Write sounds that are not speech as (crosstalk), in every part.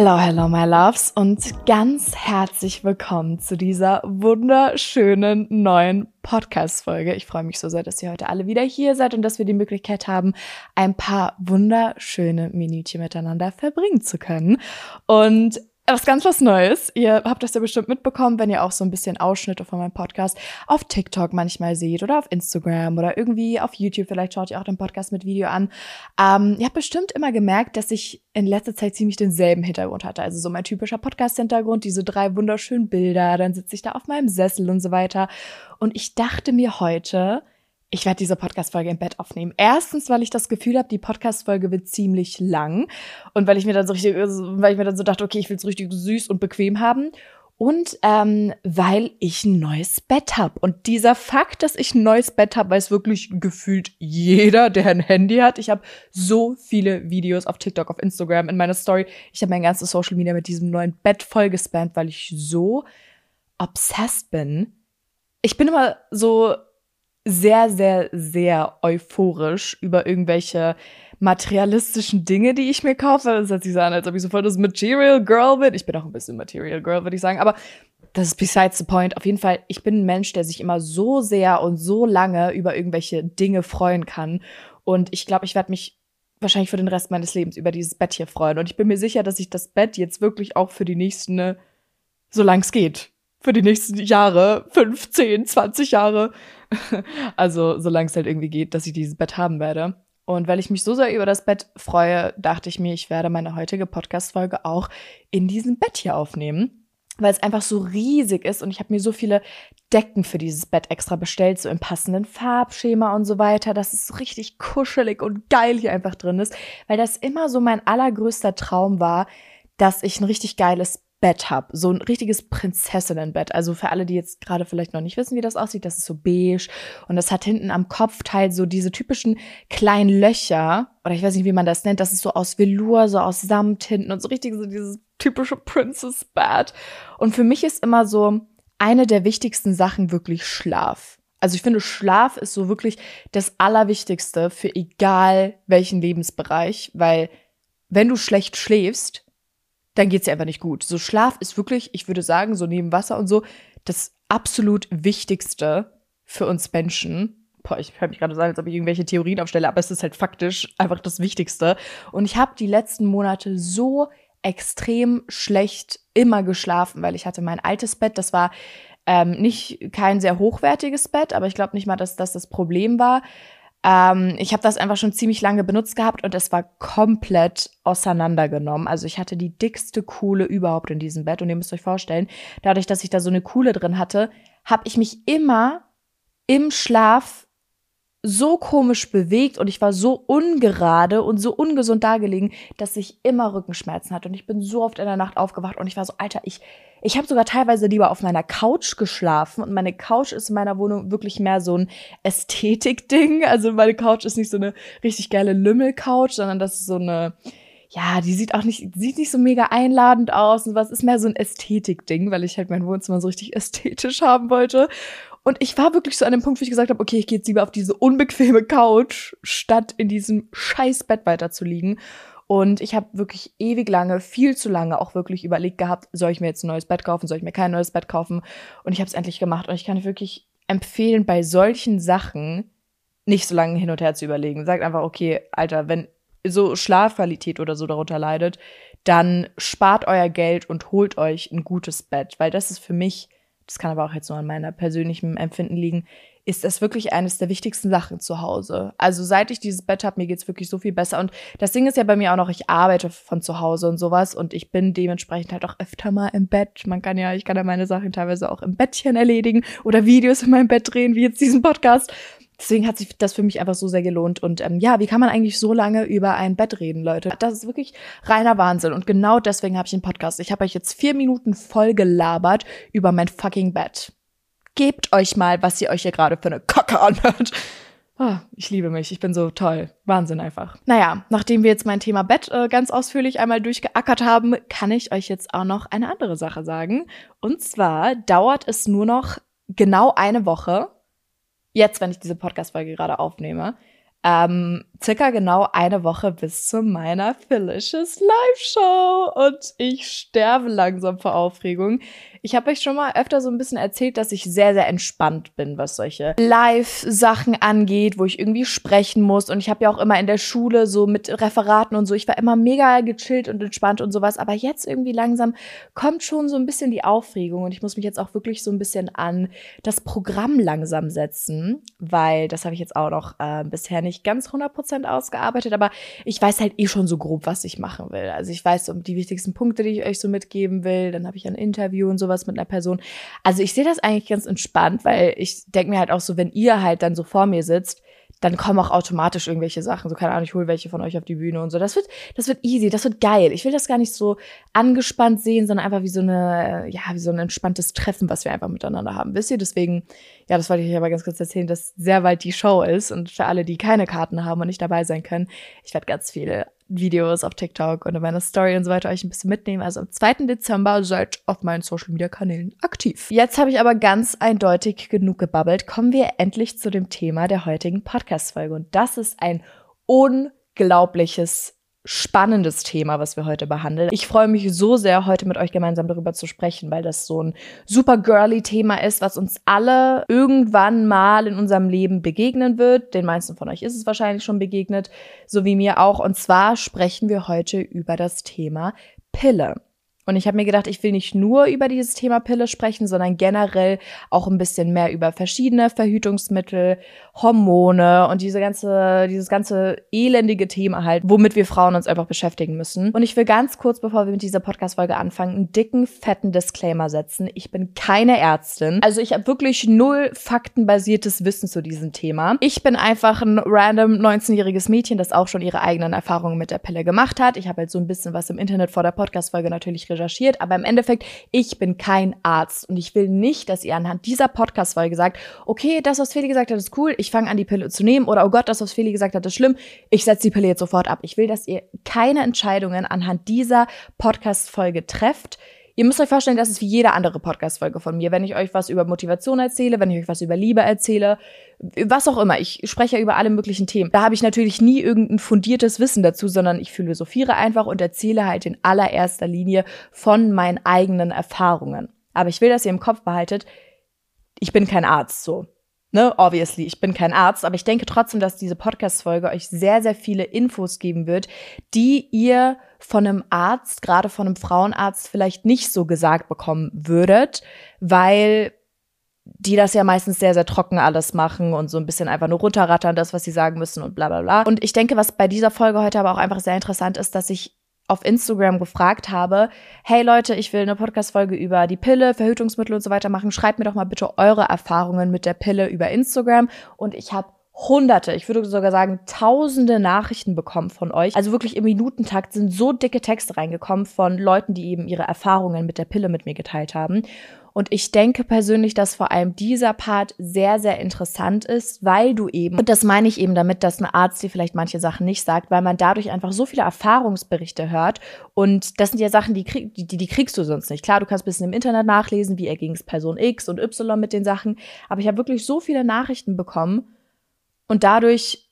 Hello, hello, my loves und ganz herzlich willkommen zu dieser wunderschönen neuen Podcast-Folge. Ich freue mich so sehr, dass ihr heute alle wieder hier seid und dass wir die Möglichkeit haben, ein paar wunderschöne Minütchen miteinander verbringen zu können. Und was ganz was Neues. Ihr habt das ja bestimmt mitbekommen, wenn ihr auch so ein bisschen Ausschnitte von meinem Podcast auf TikTok manchmal seht oder auf Instagram oder irgendwie auf YouTube. Vielleicht schaut ihr auch den Podcast mit Video an. Ähm, ihr habt bestimmt immer gemerkt, dass ich in letzter Zeit ziemlich denselben Hintergrund hatte. Also so mein typischer Podcast-Hintergrund, diese drei wunderschönen Bilder, dann sitze ich da auf meinem Sessel und so weiter. Und ich dachte mir heute, ich werde diese Podcast-Folge im Bett aufnehmen. Erstens, weil ich das Gefühl habe, die Podcast-Folge wird ziemlich lang. Und weil ich mir dann so richtig, weil ich mir dann so dachte, okay, ich will es richtig süß und bequem haben. Und ähm, weil ich ein neues Bett habe. Und dieser Fakt, dass ich ein neues Bett habe, weiß wirklich gefühlt jeder, der ein Handy hat. Ich habe so viele Videos auf TikTok, auf Instagram, in meiner Story. Ich habe mein ganzes Social Media mit diesem neuen Bett vollgespannt, weil ich so obsessed bin. Ich bin immer so sehr, sehr, sehr euphorisch über irgendwelche materialistischen Dinge, die ich mir kaufe. Das hört so an, als ob ich sofort das Material Girl bin. Ich bin auch ein bisschen Material Girl, würde ich sagen. Aber das ist besides the point. Auf jeden Fall, ich bin ein Mensch, der sich immer so sehr und so lange über irgendwelche Dinge freuen kann. Und ich glaube, ich werde mich wahrscheinlich für den Rest meines Lebens über dieses Bett hier freuen. Und ich bin mir sicher, dass ich das Bett jetzt wirklich auch für die nächsten, so lang es geht, für die nächsten Jahre, 15, 20 Jahre, (laughs) also solange es halt irgendwie geht, dass ich dieses Bett haben werde. Und weil ich mich so sehr über das Bett freue, dachte ich mir, ich werde meine heutige Podcast-Folge auch in diesem Bett hier aufnehmen, weil es einfach so riesig ist und ich habe mir so viele Decken für dieses Bett extra bestellt, so im passenden Farbschema und so weiter, dass es so richtig kuschelig und geil hier einfach drin ist, weil das immer so mein allergrößter Traum war, dass ich ein richtig geiles Bett habe. So ein richtiges Prinzessinnenbett. Also für alle, die jetzt gerade vielleicht noch nicht wissen, wie das aussieht, das ist so beige und das hat hinten am Kopfteil so diese typischen kleinen Löcher oder ich weiß nicht, wie man das nennt. Das ist so aus Velour, so aus Samt hinten und so richtig so dieses typische Princess Bed. Und für mich ist immer so eine der wichtigsten Sachen wirklich Schlaf. Also ich finde, Schlaf ist so wirklich das Allerwichtigste für egal welchen Lebensbereich, weil wenn du schlecht schläfst, dann geht's dir einfach nicht gut. So Schlaf ist wirklich, ich würde sagen, so neben Wasser und so, das absolut Wichtigste für uns Menschen. Boah, ich höre mich gerade sagen, als ob ich irgendwelche Theorien aufstelle, aber es ist halt faktisch einfach das Wichtigste. Und ich habe die letzten Monate so extrem schlecht immer geschlafen, weil ich hatte mein altes Bett, das war ähm, nicht kein sehr hochwertiges Bett, aber ich glaube nicht mal, dass das das Problem war. Ähm, ich habe das einfach schon ziemlich lange benutzt gehabt und es war komplett auseinandergenommen. Also ich hatte die dickste Kuhle überhaupt in diesem Bett und ihr müsst euch vorstellen, dadurch, dass ich da so eine Kuhle drin hatte, habe ich mich immer im Schlaf so komisch bewegt und ich war so ungerade und so ungesund dargelegen, dass ich immer Rückenschmerzen hatte und ich bin so oft in der Nacht aufgewacht und ich war so, Alter, ich ich habe sogar teilweise lieber auf meiner Couch geschlafen und meine Couch ist in meiner Wohnung wirklich mehr so ein Ästhetik-Ding. Also meine Couch ist nicht so eine richtig geile Lümmel-Couch, sondern das ist so eine, ja, die sieht auch nicht, sieht nicht so mega einladend aus und was ist mehr so ein Ästhetik-Ding, weil ich halt mein Wohnzimmer so richtig ästhetisch haben wollte. Und ich war wirklich so an dem Punkt, wo ich gesagt habe, okay, ich gehe jetzt lieber auf diese unbequeme Couch, statt in diesem scheiß Bett weiter zu liegen. Und ich habe wirklich ewig lange, viel zu lange auch wirklich überlegt gehabt, soll ich mir jetzt ein neues Bett kaufen, soll ich mir kein neues Bett kaufen? Und ich habe es endlich gemacht. Und ich kann wirklich empfehlen, bei solchen Sachen nicht so lange hin und her zu überlegen. Sagt einfach, okay, Alter, wenn so Schlafqualität oder so darunter leidet, dann spart euer Geld und holt euch ein gutes Bett, weil das ist für mich, das kann aber auch jetzt nur an meiner persönlichen Empfinden liegen, ist das wirklich eines der wichtigsten Sachen zu Hause. Also seit ich dieses Bett habe, mir geht's wirklich so viel besser. Und das Ding ist ja bei mir auch noch, ich arbeite von zu Hause und sowas und ich bin dementsprechend halt auch öfter mal im Bett. Man kann ja, ich kann ja meine Sachen teilweise auch im Bettchen erledigen oder Videos in meinem Bett drehen, wie jetzt diesen Podcast. Deswegen hat sich das für mich einfach so sehr gelohnt. Und ähm, ja, wie kann man eigentlich so lange über ein Bett reden, Leute? Das ist wirklich reiner Wahnsinn. Und genau deswegen habe ich einen Podcast. Ich habe euch jetzt vier Minuten voll gelabert über mein fucking Bett gebt euch mal, was ihr euch hier gerade für eine Kacke anhört. Oh, ich liebe mich, ich bin so toll. Wahnsinn einfach. Naja, nachdem wir jetzt mein Thema Bett äh, ganz ausführlich einmal durchgeackert haben, kann ich euch jetzt auch noch eine andere Sache sagen. Und zwar dauert es nur noch genau eine Woche, jetzt, wenn ich diese Podcast-Folge gerade aufnehme, ähm, circa genau eine Woche bis zu meiner Felicious Live-Show und ich sterbe langsam vor Aufregung. Ich habe euch schon mal öfter so ein bisschen erzählt, dass ich sehr, sehr entspannt bin, was solche Live-Sachen angeht, wo ich irgendwie sprechen muss. Und ich habe ja auch immer in der Schule so mit Referaten und so, ich war immer mega gechillt und entspannt und sowas. Aber jetzt irgendwie langsam kommt schon so ein bisschen die Aufregung und ich muss mich jetzt auch wirklich so ein bisschen an das Programm langsam setzen, weil das habe ich jetzt auch noch äh, bisher nicht ganz 100% ausgearbeitet, aber ich weiß halt eh schon so grob, was ich machen will. Also ich weiß um die wichtigsten Punkte, die ich euch so mitgeben will. Dann habe ich ein Interview und sowas mit einer Person. Also ich sehe das eigentlich ganz entspannt, weil ich denke mir halt auch so, wenn ihr halt dann so vor mir sitzt, dann kommen auch automatisch irgendwelche Sachen. So, keine Ahnung, ich hole welche von euch auf die Bühne und so. Das wird, das wird easy, das wird geil. Ich will das gar nicht so angespannt sehen, sondern einfach wie so eine, ja, wie so ein entspanntes Treffen, was wir einfach miteinander haben. Wisst ihr? Deswegen, ja, das wollte ich euch aber ganz kurz erzählen, dass sehr bald die Show ist und für alle, die keine Karten haben und nicht dabei sein können, ich werde ganz viele Videos auf TikTok und in meiner Story und so weiter euch ein bisschen mitnehmen. Also am 2. Dezember seid auf meinen Social Media Kanälen aktiv. Jetzt habe ich aber ganz eindeutig genug gebabbelt. Kommen wir endlich zu dem Thema der heutigen Podcast-Folge. Und das ist ein unglaubliches spannendes Thema, was wir heute behandeln. Ich freue mich so sehr, heute mit euch gemeinsam darüber zu sprechen, weil das so ein super girly Thema ist, was uns alle irgendwann mal in unserem Leben begegnen wird. Den meisten von euch ist es wahrscheinlich schon begegnet, so wie mir auch. Und zwar sprechen wir heute über das Thema Pille. Und ich habe mir gedacht, ich will nicht nur über dieses Thema Pille sprechen, sondern generell auch ein bisschen mehr über verschiedene Verhütungsmittel, Hormone und diese ganze, dieses ganze elendige Thema halt, womit wir Frauen uns einfach beschäftigen müssen. Und ich will ganz kurz, bevor wir mit dieser Podcast-Folge anfangen, einen dicken, fetten Disclaimer setzen. Ich bin keine Ärztin. Also ich habe wirklich null faktenbasiertes Wissen zu diesem Thema. Ich bin einfach ein random 19-jähriges Mädchen, das auch schon ihre eigenen Erfahrungen mit der Pille gemacht hat. Ich habe halt so ein bisschen was im Internet vor der Podcast-Folge natürlich recherchiert, aber im Endeffekt, ich bin kein Arzt und ich will nicht, dass ihr anhand dieser Podcast-Folge sagt, okay, das, was Feli gesagt hat, ist cool, ich fange an, die Pille zu nehmen oder oh Gott, das, was Feli gesagt hat, ist schlimm, ich setze die Pille jetzt sofort ab. Ich will, dass ihr keine Entscheidungen anhand dieser Podcast-Folge trefft, Ihr müsst euch vorstellen, das ist wie jede andere Podcast-Folge von mir. Wenn ich euch was über Motivation erzähle, wenn ich euch was über Liebe erzähle, was auch immer. Ich spreche ja über alle möglichen Themen. Da habe ich natürlich nie irgendein fundiertes Wissen dazu, sondern ich philosophiere einfach und erzähle halt in allererster Linie von meinen eigenen Erfahrungen. Aber ich will, dass ihr im Kopf behaltet, ich bin kein Arzt so. Ne, obviously, ich bin kein Arzt, aber ich denke trotzdem, dass diese Podcast-Folge euch sehr, sehr viele Infos geben wird, die ihr von einem Arzt, gerade von einem Frauenarzt, vielleicht nicht so gesagt bekommen würdet, weil die das ja meistens sehr, sehr trocken alles machen und so ein bisschen einfach nur runterrattern, das, was sie sagen müssen und bla bla bla. Und ich denke, was bei dieser Folge heute aber auch einfach sehr interessant ist, dass ich auf Instagram gefragt habe, hey Leute, ich will eine Podcast-Folge über die Pille, Verhütungsmittel und so weiter machen. Schreibt mir doch mal bitte eure Erfahrungen mit der Pille über Instagram. Und ich habe hunderte, ich würde sogar sagen tausende Nachrichten bekommen von euch. Also wirklich im Minutentakt sind so dicke Texte reingekommen von Leuten, die eben ihre Erfahrungen mit der Pille mit mir geteilt haben. Und ich denke persönlich, dass vor allem dieser Part sehr, sehr interessant ist, weil du eben, und das meine ich eben damit, dass ein Arzt dir vielleicht manche Sachen nicht sagt, weil man dadurch einfach so viele Erfahrungsberichte hört. Und das sind ja Sachen, die, krieg, die, die kriegst du sonst nicht. Klar, du kannst ein bisschen im Internet nachlesen, wie erging es Person X und Y mit den Sachen. Aber ich habe wirklich so viele Nachrichten bekommen. Und dadurch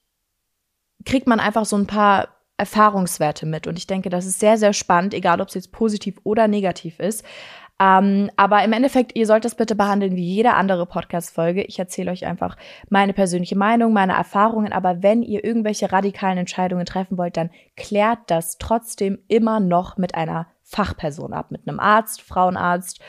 kriegt man einfach so ein paar Erfahrungswerte mit. Und ich denke, das ist sehr, sehr spannend, egal ob es jetzt positiv oder negativ ist. Ähm, aber im Endeffekt, ihr sollt das bitte behandeln wie jede andere Podcast-Folge. Ich erzähle euch einfach meine persönliche Meinung, meine Erfahrungen. Aber wenn ihr irgendwelche radikalen Entscheidungen treffen wollt, dann klärt das trotzdem immer noch mit einer Fachperson ab, mit einem Arzt, Frauenarzt,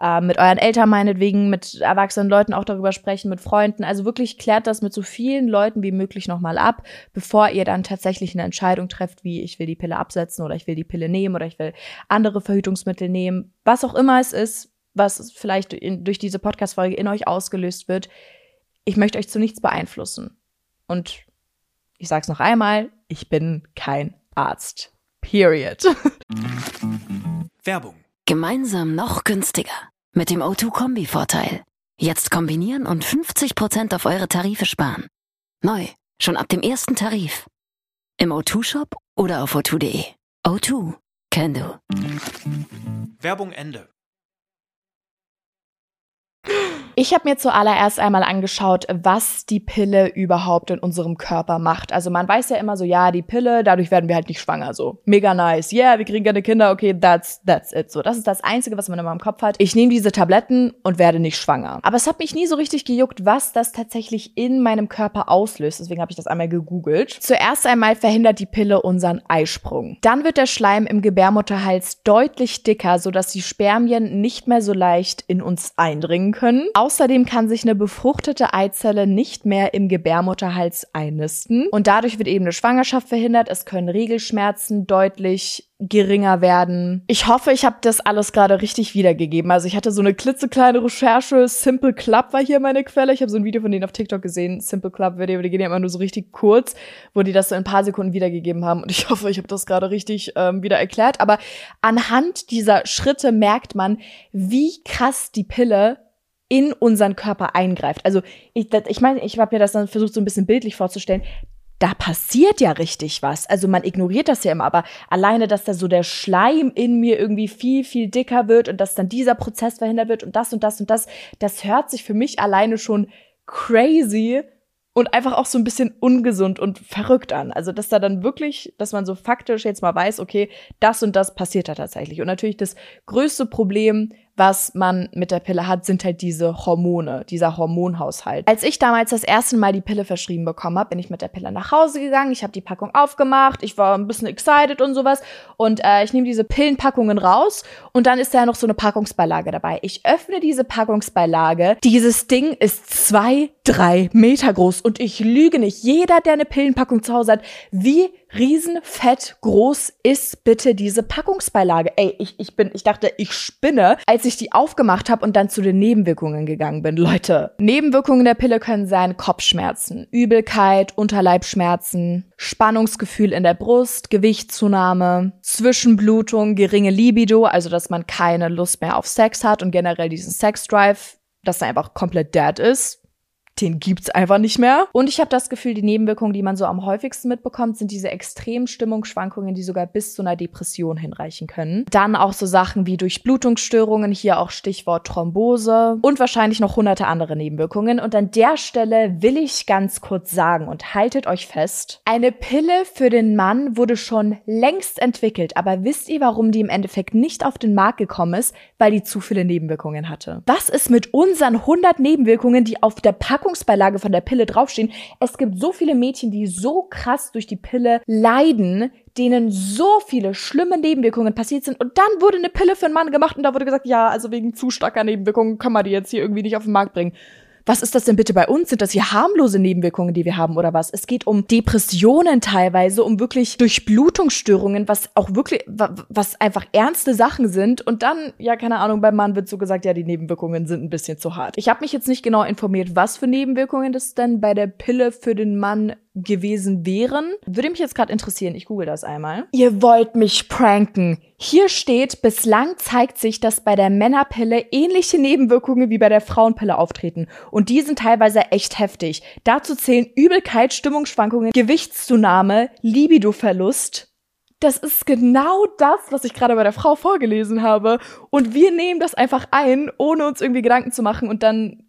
äh, mit euren Eltern meinetwegen, mit erwachsenen Leuten auch darüber sprechen, mit Freunden. Also wirklich klärt das mit so vielen Leuten wie möglich nochmal ab, bevor ihr dann tatsächlich eine Entscheidung trefft, wie ich will die Pille absetzen oder ich will die Pille nehmen oder ich will andere Verhütungsmittel nehmen. Was auch immer es ist, was vielleicht in, durch diese Podcast-Folge in euch ausgelöst wird. Ich möchte euch zu nichts beeinflussen. Und ich sag's noch einmal, ich bin kein Arzt. Period. Werbung Gemeinsam noch günstiger. Mit dem O2-Kombi-Vorteil. Jetzt kombinieren und 50% auf eure Tarife sparen. Neu, schon ab dem ersten Tarif. Im O2-Shop oder auf o2.de. O2, can do. Werbung Ende. Ich habe mir zuallererst einmal angeschaut, was die Pille überhaupt in unserem Körper macht. Also man weiß ja immer so, ja, die Pille, dadurch werden wir halt nicht schwanger. So, mega nice. Yeah, wir kriegen gerne Kinder. Okay, that's, that's it. So, das ist das Einzige, was man immer im Kopf hat. Ich nehme diese Tabletten und werde nicht schwanger. Aber es hat mich nie so richtig gejuckt, was das tatsächlich in meinem Körper auslöst. Deswegen habe ich das einmal gegoogelt. Zuerst einmal verhindert die Pille unseren Eisprung. Dann wird der Schleim im Gebärmutterhals deutlich dicker, sodass die Spermien nicht mehr so leicht in uns eindringen können. Außerdem kann sich eine befruchtete Eizelle nicht mehr im Gebärmutterhals einnisten. Und dadurch wird eben eine Schwangerschaft verhindert. Es können Regelschmerzen deutlich geringer werden. Ich hoffe, ich habe das alles gerade richtig wiedergegeben. Also ich hatte so eine klitzekleine Recherche. Simple Club war hier meine Quelle. Ich habe so ein Video von denen auf TikTok gesehen. Simple Club Video, die gehen ja immer nur so richtig kurz, wo die das so in ein paar Sekunden wiedergegeben haben. Und ich hoffe, ich habe das gerade richtig ähm, wieder erklärt. Aber anhand dieser Schritte merkt man, wie krass die Pille in unseren Körper eingreift. Also ich, ich meine, ich habe mir das dann versucht, so ein bisschen bildlich vorzustellen da passiert ja richtig was. Also man ignoriert das ja immer, aber alleine, dass da so der Schleim in mir irgendwie viel, viel dicker wird und dass dann dieser Prozess verhindert wird und das und das und das, das hört sich für mich alleine schon crazy und einfach auch so ein bisschen ungesund und verrückt an. Also, dass da dann wirklich, dass man so faktisch jetzt mal weiß, okay, das und das passiert da tatsächlich. Und natürlich das größte Problem, was man mit der Pille hat, sind halt diese Hormone, dieser Hormonhaushalt. Als ich damals das erste Mal die Pille verschrieben bekommen habe, bin ich mit der Pille nach Hause gegangen. Ich habe die Packung aufgemacht. Ich war ein bisschen excited und sowas. Und äh, ich nehme diese Pillenpackungen raus und dann ist da ja noch so eine Packungsbeilage dabei. Ich öffne diese Packungsbeilage. Dieses Ding ist zwei, drei Meter groß und ich lüge nicht. Jeder, der eine Pillenpackung zu Hause hat, wie riesenfett groß ist bitte diese Packungsbeilage? Ey, ich, ich bin, ich dachte, ich spinne, als ich die aufgemacht habe und dann zu den Nebenwirkungen gegangen bin. Leute, Nebenwirkungen der Pille können sein Kopfschmerzen, Übelkeit, Unterleibschmerzen, Spannungsgefühl in der Brust, Gewichtszunahme, Zwischenblutung, geringe Libido, also dass man keine Lust mehr auf Sex hat und generell diesen Sexdrive, dass er einfach komplett dead ist den gibt's einfach nicht mehr. Und ich habe das Gefühl, die Nebenwirkungen, die man so am häufigsten mitbekommt, sind diese extremen Stimmungsschwankungen, die sogar bis zu einer Depression hinreichen können. Dann auch so Sachen wie Durchblutungsstörungen, hier auch Stichwort Thrombose und wahrscheinlich noch hunderte andere Nebenwirkungen. Und an der Stelle will ich ganz kurz sagen und haltet euch fest, eine Pille für den Mann wurde schon längst entwickelt, aber wisst ihr, warum die im Endeffekt nicht auf den Markt gekommen ist? Weil die zu viele Nebenwirkungen hatte. Was ist mit unseren 100 Nebenwirkungen, die auf der Packung Packungsbeilage von der Pille draufstehen. Es gibt so viele Mädchen, die so krass durch die Pille leiden, denen so viele schlimme Nebenwirkungen passiert sind. Und dann wurde eine Pille für einen Mann gemacht und da wurde gesagt, ja, also wegen zu starker Nebenwirkungen können wir die jetzt hier irgendwie nicht auf den Markt bringen was ist das denn bitte bei uns? Sind das hier harmlose Nebenwirkungen, die wir haben oder was? Es geht um Depressionen teilweise, um wirklich Durchblutungsstörungen, was auch wirklich, was einfach ernste Sachen sind. Und dann, ja, keine Ahnung, beim Mann wird so gesagt, ja, die Nebenwirkungen sind ein bisschen zu hart. Ich habe mich jetzt nicht genau informiert, was für Nebenwirkungen das denn bei der Pille für den Mann gewesen wären. Würde mich jetzt gerade interessieren, ich google das einmal. Ihr wollt mich pranken. Hier steht, bislang zeigt sich, dass bei der Männerpille ähnliche Nebenwirkungen wie bei der Frauenpille auftreten. Und die sind teilweise echt heftig. Dazu zählen Übelkeit, Stimmungsschwankungen, Gewichtszunahme, Libidoverlust, das ist genau das, was ich gerade bei der Frau vorgelesen habe. Und wir nehmen das einfach ein, ohne uns irgendwie Gedanken zu machen und dann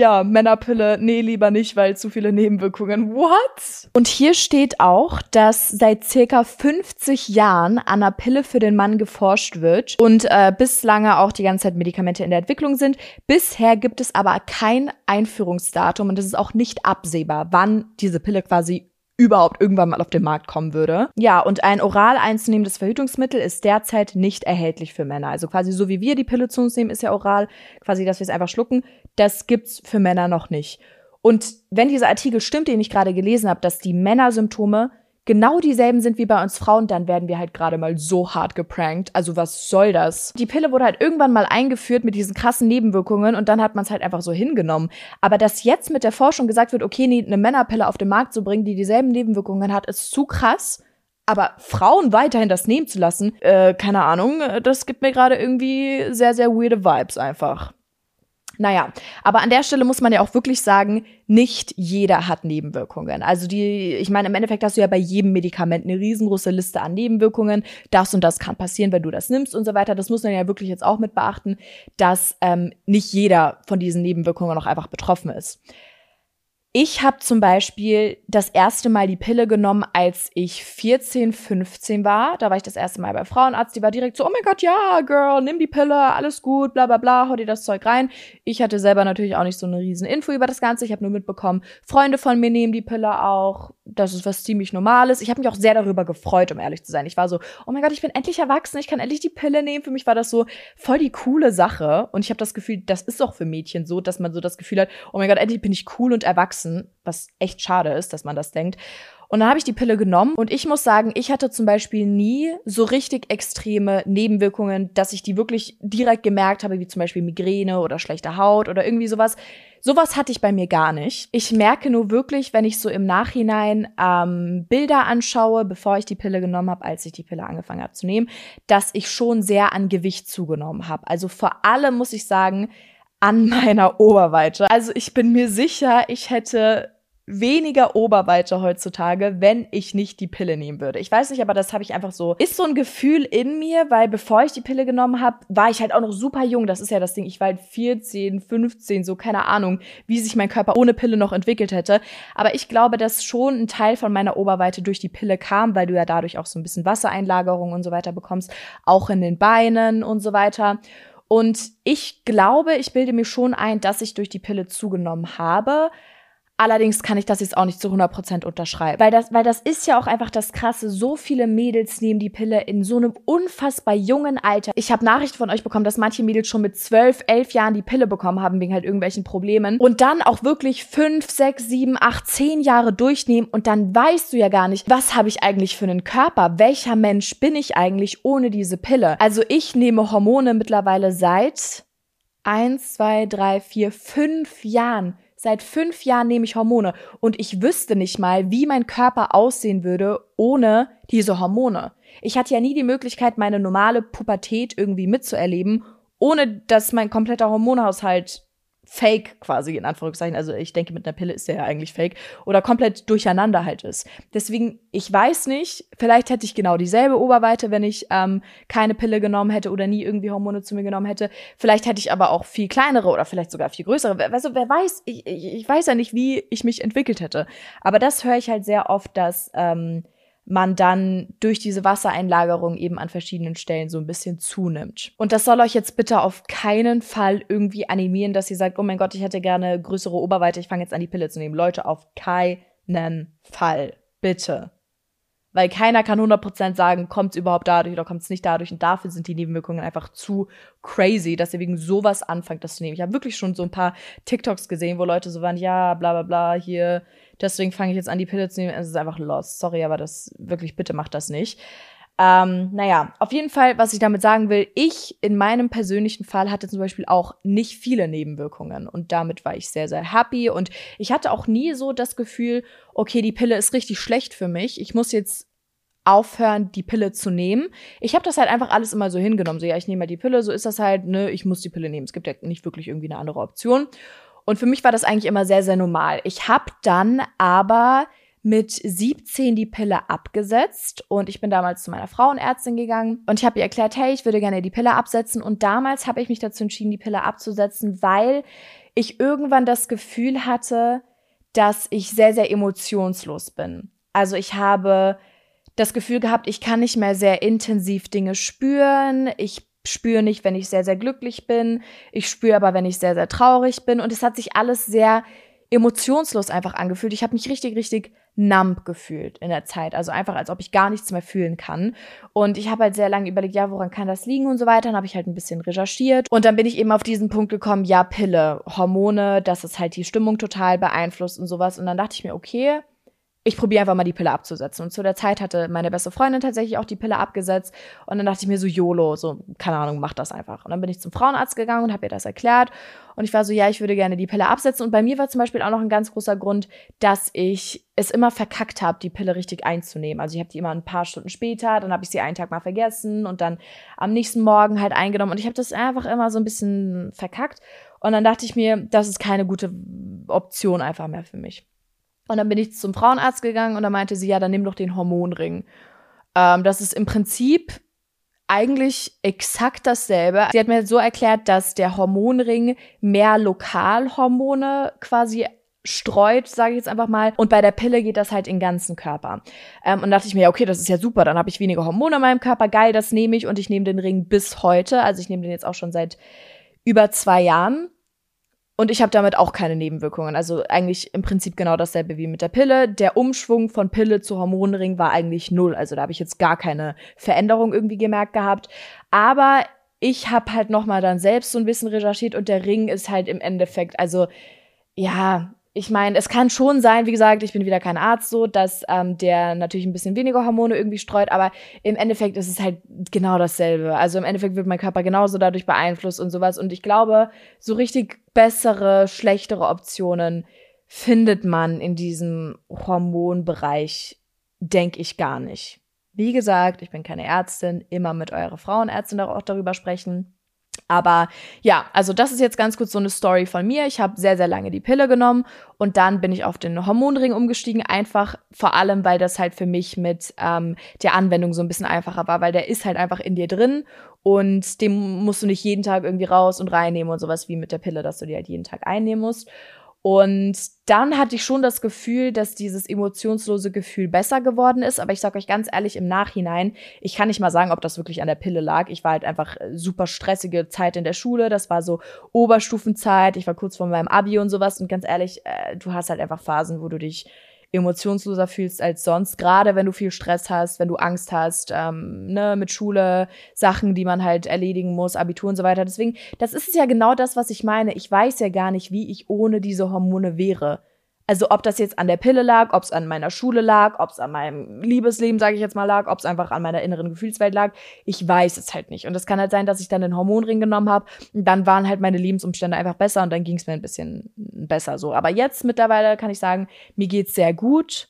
ja, Männerpille, nee, lieber nicht, weil zu viele Nebenwirkungen. What? Und hier steht auch, dass seit circa 50 Jahren an einer Pille für den Mann geforscht wird und äh, bislang auch die ganze Zeit Medikamente in der Entwicklung sind. Bisher gibt es aber kein Einführungsdatum und es ist auch nicht absehbar, wann diese Pille quasi überhaupt irgendwann mal auf den Markt kommen würde. Ja, und ein oral einzunehmendes Verhütungsmittel ist derzeit nicht erhältlich für Männer. Also quasi so wie wir die Pille zu uns nehmen, ist ja oral, quasi, dass wir es einfach schlucken. Das gibt's für Männer noch nicht. Und wenn dieser Artikel stimmt, den ich gerade gelesen habe, dass die Männersymptome genau dieselben sind wie bei uns Frauen, dann werden wir halt gerade mal so hart geprankt. Also was soll das? Die Pille wurde halt irgendwann mal eingeführt mit diesen krassen Nebenwirkungen und dann hat man es halt einfach so hingenommen. Aber dass jetzt mit der Forschung gesagt wird, okay, eine Männerpille auf den Markt zu bringen, die dieselben Nebenwirkungen hat, ist zu krass. Aber Frauen weiterhin das nehmen zu lassen, äh, keine Ahnung, das gibt mir gerade irgendwie sehr, sehr weirde Vibes einfach. Naja, aber an der Stelle muss man ja auch wirklich sagen, nicht jeder hat Nebenwirkungen. Also die, ich meine, im Endeffekt hast du ja bei jedem Medikament eine riesengroße Liste an Nebenwirkungen. Das und das kann passieren, wenn du das nimmst und so weiter. Das muss man ja wirklich jetzt auch mit beachten, dass ähm, nicht jeder von diesen Nebenwirkungen auch einfach betroffen ist. Ich habe zum Beispiel das erste Mal die Pille genommen, als ich 14, 15 war. Da war ich das erste Mal bei Frauenarzt. Die war direkt so, oh mein Gott, ja, Girl, nimm die Pille, alles gut, bla bla bla, hau dir das Zeug rein. Ich hatte selber natürlich auch nicht so eine riesen Info über das Ganze. Ich habe nur mitbekommen, Freunde von mir nehmen die Pille auch. Das ist was ziemlich Normales. Ich habe mich auch sehr darüber gefreut, um ehrlich zu sein. Ich war so, oh mein Gott, ich bin endlich erwachsen, ich kann endlich die Pille nehmen. Für mich war das so voll die coole Sache. Und ich habe das Gefühl, das ist auch für Mädchen so, dass man so das Gefühl hat, oh mein Gott, endlich bin ich cool und erwachsen wachsen, was echt schade ist, dass man das denkt. Und dann habe ich die Pille genommen und ich muss sagen, ich hatte zum Beispiel nie so richtig extreme Nebenwirkungen, dass ich die wirklich direkt gemerkt habe, wie zum Beispiel Migräne oder schlechte Haut oder irgendwie sowas. Sowas hatte ich bei mir gar nicht. Ich merke nur wirklich, wenn ich so im Nachhinein ähm, Bilder anschaue, bevor ich die Pille genommen habe, als ich die Pille angefangen habe zu nehmen, dass ich schon sehr an Gewicht zugenommen habe. Also vor allem muss ich sagen, an (laughs) meiner Oberweite. Also ich bin mir sicher, ich hätte weniger Oberweite heutzutage, wenn ich nicht die Pille nehmen würde. Ich weiß nicht, aber das habe ich einfach so. Ist so ein Gefühl in mir, weil bevor ich die Pille genommen habe, war ich halt auch noch super jung. Das ist ja das Ding. Ich war halt 14, 15, so keine Ahnung, wie sich mein Körper ohne Pille noch entwickelt hätte. Aber ich glaube, dass schon ein Teil von meiner Oberweite durch die Pille kam, weil du ja dadurch auch so ein bisschen Wassereinlagerung und so weiter bekommst, auch in den Beinen und so weiter. Und ich glaube, ich bilde mir schon ein, dass ich durch die Pille zugenommen habe. Allerdings kann ich das jetzt auch nicht zu 100% unterschreiben. Weil das, weil das ist ja auch einfach das Krasse. So viele Mädels nehmen die Pille in so einem unfassbar jungen Alter. Ich habe Nachrichten von euch bekommen, dass manche Mädels schon mit 12, 11 Jahren die Pille bekommen haben, wegen halt irgendwelchen Problemen. Und dann auch wirklich 5, 6, 7, 8, 10 Jahre durchnehmen. Und dann weißt du ja gar nicht, was habe ich eigentlich für einen Körper? Welcher Mensch bin ich eigentlich ohne diese Pille? Also ich nehme Hormone mittlerweile seit 1, 2, 3, 4, 5 Jahren Seit fünf Jahren nehme ich Hormone und ich wüsste nicht mal, wie mein Körper aussehen würde ohne diese Hormone. Ich hatte ja nie die Möglichkeit, meine normale Pubertät irgendwie mitzuerleben, ohne dass mein kompletter Hormonhaushalt fake quasi, in Anführungszeichen. Also ich denke, mit einer Pille ist der ja eigentlich fake. Oder komplett durcheinander halt ist. Deswegen, ich weiß nicht, vielleicht hätte ich genau dieselbe Oberweite, wenn ich ähm, keine Pille genommen hätte oder nie irgendwie Hormone zu mir genommen hätte. Vielleicht hätte ich aber auch viel kleinere oder vielleicht sogar viel größere. Also wer weiß, ich, ich, ich weiß ja nicht, wie ich mich entwickelt hätte. Aber das höre ich halt sehr oft, dass ähm, man dann durch diese Wassereinlagerung eben an verschiedenen Stellen so ein bisschen zunimmt. Und das soll euch jetzt bitte auf keinen Fall irgendwie animieren, dass ihr sagt, oh mein Gott, ich hätte gerne größere Oberweite, ich fange jetzt an, die Pille zu nehmen. Leute, auf keinen Fall. Bitte. Weil keiner kann 100% sagen, kommt es überhaupt dadurch oder kommt es nicht dadurch. Und dafür sind die Nebenwirkungen einfach zu crazy, dass ihr wegen sowas anfangt, das zu nehmen. Ich habe wirklich schon so ein paar TikToks gesehen, wo Leute so waren, ja, bla bla bla, hier Deswegen fange ich jetzt an, die Pille zu nehmen. Es ist einfach lost. Sorry, aber das wirklich, bitte macht das nicht. Ähm, naja, auf jeden Fall, was ich damit sagen will, ich in meinem persönlichen Fall hatte zum Beispiel auch nicht viele Nebenwirkungen und damit war ich sehr, sehr happy und ich hatte auch nie so das Gefühl, okay, die Pille ist richtig schlecht für mich, ich muss jetzt aufhören, die Pille zu nehmen. Ich habe das halt einfach alles immer so hingenommen, so ja, ich nehme mal die Pille, so ist das halt, ne, ich muss die Pille nehmen. Es gibt ja nicht wirklich irgendwie eine andere Option. Und für mich war das eigentlich immer sehr, sehr normal. Ich habe dann aber mit 17 die Pille abgesetzt und ich bin damals zu meiner Frauenärztin gegangen und ich habe ihr erklärt, hey, ich würde gerne die Pille absetzen und damals habe ich mich dazu entschieden, die Pille abzusetzen, weil ich irgendwann das Gefühl hatte, dass ich sehr, sehr emotionslos bin. Also ich habe das Gefühl gehabt, ich kann nicht mehr sehr intensiv Dinge spüren, ich spüre nicht, wenn ich sehr, sehr glücklich bin. Ich spüre aber, wenn ich sehr, sehr traurig bin. Und es hat sich alles sehr emotionslos einfach angefühlt. Ich habe mich richtig, richtig numb gefühlt in der Zeit. Also einfach, als ob ich gar nichts mehr fühlen kann. Und ich habe halt sehr lange überlegt, ja, woran kann das liegen und so weiter. Dann habe ich halt ein bisschen recherchiert. Und dann bin ich eben auf diesen Punkt gekommen, ja, Pille, Hormone, dass es halt die Stimmung total beeinflusst und sowas. Und dann dachte ich mir, okay, ich probiere einfach mal die Pille abzusetzen. Und zu der Zeit hatte meine beste Freundin tatsächlich auch die Pille abgesetzt. Und dann dachte ich mir so, YOLO, so, keine Ahnung, mach das einfach. Und dann bin ich zum Frauenarzt gegangen und habe ihr das erklärt. Und ich war so, ja, ich würde gerne die Pille absetzen. Und bei mir war zum Beispiel auch noch ein ganz großer Grund, dass ich es immer verkackt habe, die Pille richtig einzunehmen. Also ich habe die immer ein paar Stunden später, dann habe ich sie einen Tag mal vergessen und dann am nächsten Morgen halt eingenommen. Und ich habe das einfach immer so ein bisschen verkackt. Und dann dachte ich mir, das ist keine gute Option einfach mehr für mich. Und dann bin ich zum Frauenarzt gegangen und da meinte sie, ja, dann nimm doch den Hormonring. Ähm, das ist im Prinzip eigentlich exakt dasselbe. Sie hat mir so erklärt, dass der Hormonring mehr Lokalhormone quasi streut, sage ich jetzt einfach mal. Und bei der Pille geht das halt in den ganzen Körper. Ähm, und dachte ich mir, okay, das ist ja super, dann habe ich weniger Hormone in meinem Körper, geil, das nehme ich und ich nehme den Ring bis heute. Also ich nehme den jetzt auch schon seit über zwei Jahren. Und ich habe damit auch keine Nebenwirkungen. Also eigentlich im Prinzip genau dasselbe wie mit der Pille. Der Umschwung von Pille zu Hormonring war eigentlich null. Also da habe ich jetzt gar keine Veränderung irgendwie gemerkt gehabt. Aber ich habe halt noch mal dann selbst so ein bisschen recherchiert und der Ring ist halt im Endeffekt, also ja, ich meine, es kann schon sein, wie gesagt, ich bin wieder kein Arzt so, dass ähm, der natürlich ein bisschen weniger Hormone irgendwie streut, aber im Endeffekt ist es halt genau dasselbe. Also im Endeffekt wird mein Körper genauso dadurch beeinflusst und sowas. Und ich glaube, so richtig bessere, schlechtere Optionen findet man in diesem Hormonbereich, denke ich gar nicht. Wie gesagt, ich bin keine Ärztin, immer mit eurer Frauenärztin auch darüber sprechen. Aber ja, also das ist jetzt ganz kurz so eine Story von mir. Ich habe sehr, sehr lange die Pille genommen und dann bin ich auf den Hormonring umgestiegen. Einfach vor allem, weil das halt für mich mit ähm, der Anwendung so ein bisschen einfacher war, weil der ist halt einfach in dir drin und den musst du nicht jeden Tag irgendwie raus und reinnehmen und sowas wie mit der Pille, dass du die halt jeden Tag einnehmen musst. Und dann hatte ich schon das Gefühl, dass dieses emotionslose Gefühl besser geworden ist. Aber ich sage euch ganz ehrlich, im Nachhinein, ich kann nicht mal sagen, ob das wirklich an der Pille lag. Ich war halt einfach äh, super stressige Zeit in der Schule. Das war so Oberstufenzeit. Ich war kurz vor meinem Abi und sowas. Und ganz ehrlich, äh, du hast halt einfach Phasen, wo du dich emotionsloser fühlst als sonst, gerade wenn du viel Stress hast, wenn du Angst hast, ähm, ne, mit Schule, Sachen, die man halt erledigen muss, Abitur und so weiter. Deswegen, das ist ja genau das, was ich meine. Ich weiß ja gar nicht, wie ich ohne diese Hormone wäre. Also ob das jetzt an der Pille lag, ob es an meiner Schule lag, ob es an meinem Liebesleben, sage ich jetzt mal, lag, ob es einfach an meiner inneren Gefühlswelt lag, ich weiß es halt nicht. Und es kann halt sein, dass ich dann den Hormonring genommen habe. Dann waren halt meine Lebensumstände einfach besser und dann ging es mir ein bisschen besser so. Aber jetzt mittlerweile kann ich sagen, mir geht's sehr gut,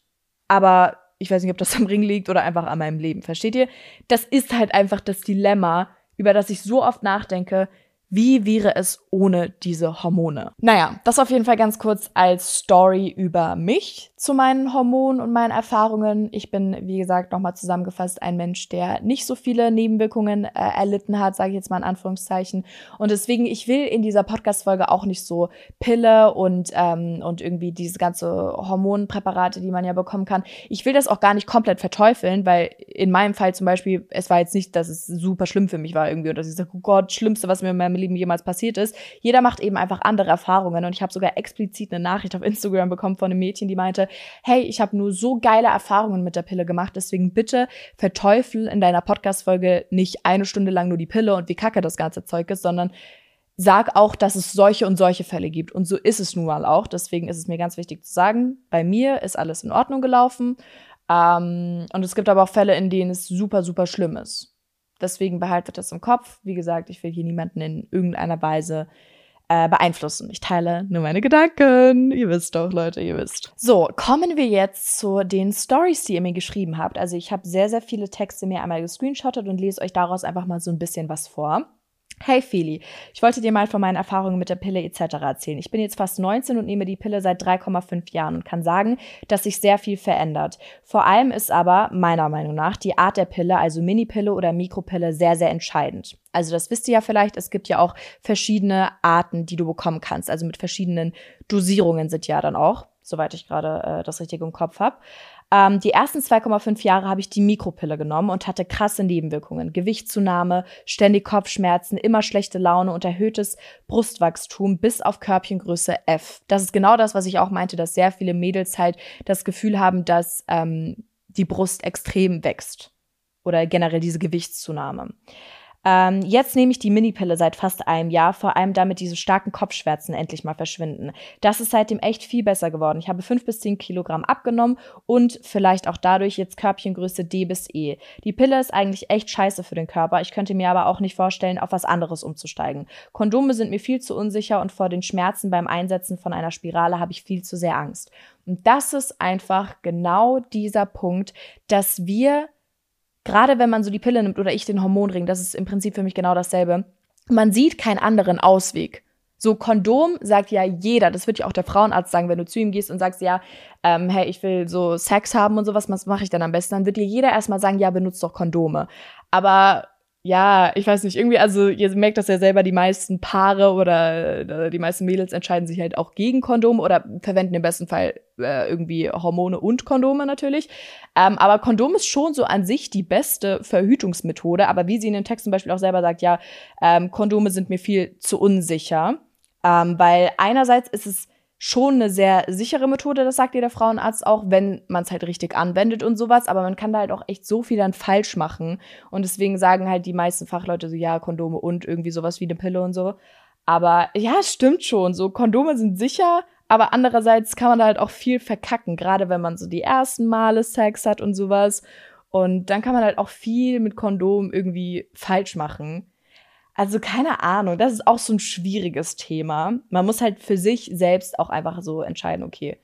aber ich weiß nicht, ob das am Ring liegt oder einfach an meinem Leben. Versteht ihr? Das ist halt einfach das Dilemma, über das ich so oft nachdenke, wie wäre es ohne diese Hormone? Naja, das auf jeden Fall ganz kurz als Story über mich zu meinen Hormonen und meinen Erfahrungen. Ich bin, wie gesagt, nochmal zusammengefasst ein Mensch, der nicht so viele Nebenwirkungen äh, erlitten hat, sage ich jetzt mal in Anführungszeichen. Und deswegen, ich will in dieser Podcast-Folge auch nicht so Pille und, ähm, und irgendwie diese ganze Hormonpräparate, die man ja bekommen kann. Ich will das auch gar nicht komplett verteufeln, weil in meinem Fall zum Beispiel, es war jetzt nicht, dass es super schlimm für mich war irgendwie und dass ich sage, oh Gott, Schlimmste, was mir in meinem Leben jemals passiert ist. Jeder macht eben einfach andere Erfahrungen und ich habe sogar explizit eine Nachricht auf Instagram bekommen von einem Mädchen, die meinte, hey, ich habe nur so geile Erfahrungen mit der Pille gemacht, deswegen bitte verteufel in deiner Podcast-Folge nicht eine Stunde lang nur die Pille und wie kacke das ganze Zeug ist, sondern sag auch, dass es solche und solche Fälle gibt. Und so ist es nun mal auch. Deswegen ist es mir ganz wichtig zu sagen, bei mir ist alles in Ordnung gelaufen. Ähm, und es gibt aber auch Fälle, in denen es super, super schlimm ist. Deswegen behaltet das im Kopf. Wie gesagt, ich will hier niemanden in irgendeiner Weise äh, beeinflussen. Ich teile nur meine Gedanken. Ihr wisst doch, Leute, ihr wisst. So, kommen wir jetzt zu den Stories, die ihr mir geschrieben habt. Also ich habe sehr, sehr viele Texte mir einmal gescreenshottet und lese euch daraus einfach mal so ein bisschen was vor. Hey Feli, ich wollte dir mal von meinen Erfahrungen mit der Pille etc. erzählen. Ich bin jetzt fast 19 und nehme die Pille seit 3,5 Jahren und kann sagen, dass sich sehr viel verändert. Vor allem ist aber meiner Meinung nach die Art der Pille, also Minipille oder Mikropille, sehr, sehr entscheidend. Also das wisst ihr ja vielleicht, es gibt ja auch verschiedene Arten, die du bekommen kannst. Also mit verschiedenen Dosierungen sind ja dann auch, soweit ich gerade äh, das richtig im Kopf habe. Ähm, die ersten 2,5 Jahre habe ich die Mikropille genommen und hatte krasse Nebenwirkungen. Gewichtszunahme, ständig Kopfschmerzen, immer schlechte Laune und erhöhtes Brustwachstum bis auf Körbchengröße F. Das ist genau das, was ich auch meinte, dass sehr viele Mädels halt das Gefühl haben, dass ähm, die Brust extrem wächst. Oder generell diese Gewichtszunahme. Ähm, jetzt nehme ich die Minipille seit fast einem Jahr, vor allem damit diese starken Kopfschmerzen endlich mal verschwinden. Das ist seitdem echt viel besser geworden. Ich habe fünf bis zehn Kilogramm abgenommen und vielleicht auch dadurch jetzt Körbchengröße D bis E. Die Pille ist eigentlich echt scheiße für den Körper. Ich könnte mir aber auch nicht vorstellen, auf was anderes umzusteigen. Kondome sind mir viel zu unsicher und vor den Schmerzen beim Einsetzen von einer Spirale habe ich viel zu sehr Angst. Und das ist einfach genau dieser Punkt, dass wir gerade wenn man so die Pille nimmt oder ich den Hormonring, das ist im Prinzip für mich genau dasselbe. Man sieht keinen anderen Ausweg. So Kondom sagt ja jeder, das wird ja auch der Frauenarzt sagen, wenn du zu ihm gehst und sagst, ja, ähm, hey, ich will so Sex haben und sowas, was mache ich dann am besten? Dann wird dir jeder erstmal sagen, ja, benutzt doch Kondome. Aber ja, ich weiß nicht, irgendwie, also ihr merkt das ja selber, die meisten Paare oder äh, die meisten Mädels entscheiden sich halt auch gegen Kondome oder verwenden im besten Fall äh, irgendwie Hormone und Kondome natürlich. Ähm, aber Kondom ist schon so an sich die beste Verhütungsmethode. Aber wie sie in den Text zum Beispiel auch selber sagt, ja, ähm, Kondome sind mir viel zu unsicher. Ähm, weil einerseits ist es schon eine sehr sichere Methode, das sagt dir der Frauenarzt auch, wenn man es halt richtig anwendet und sowas, aber man kann da halt auch echt so viel dann falsch machen und deswegen sagen halt die meisten Fachleute so, ja, Kondome und irgendwie sowas wie eine Pille und so. Aber ja, stimmt schon, so Kondome sind sicher, aber andererseits kann man da halt auch viel verkacken, gerade wenn man so die ersten Male Sex hat und sowas und dann kann man halt auch viel mit Kondom irgendwie falsch machen. Also keine Ahnung, das ist auch so ein schwieriges Thema. Man muss halt für sich selbst auch einfach so entscheiden, okay,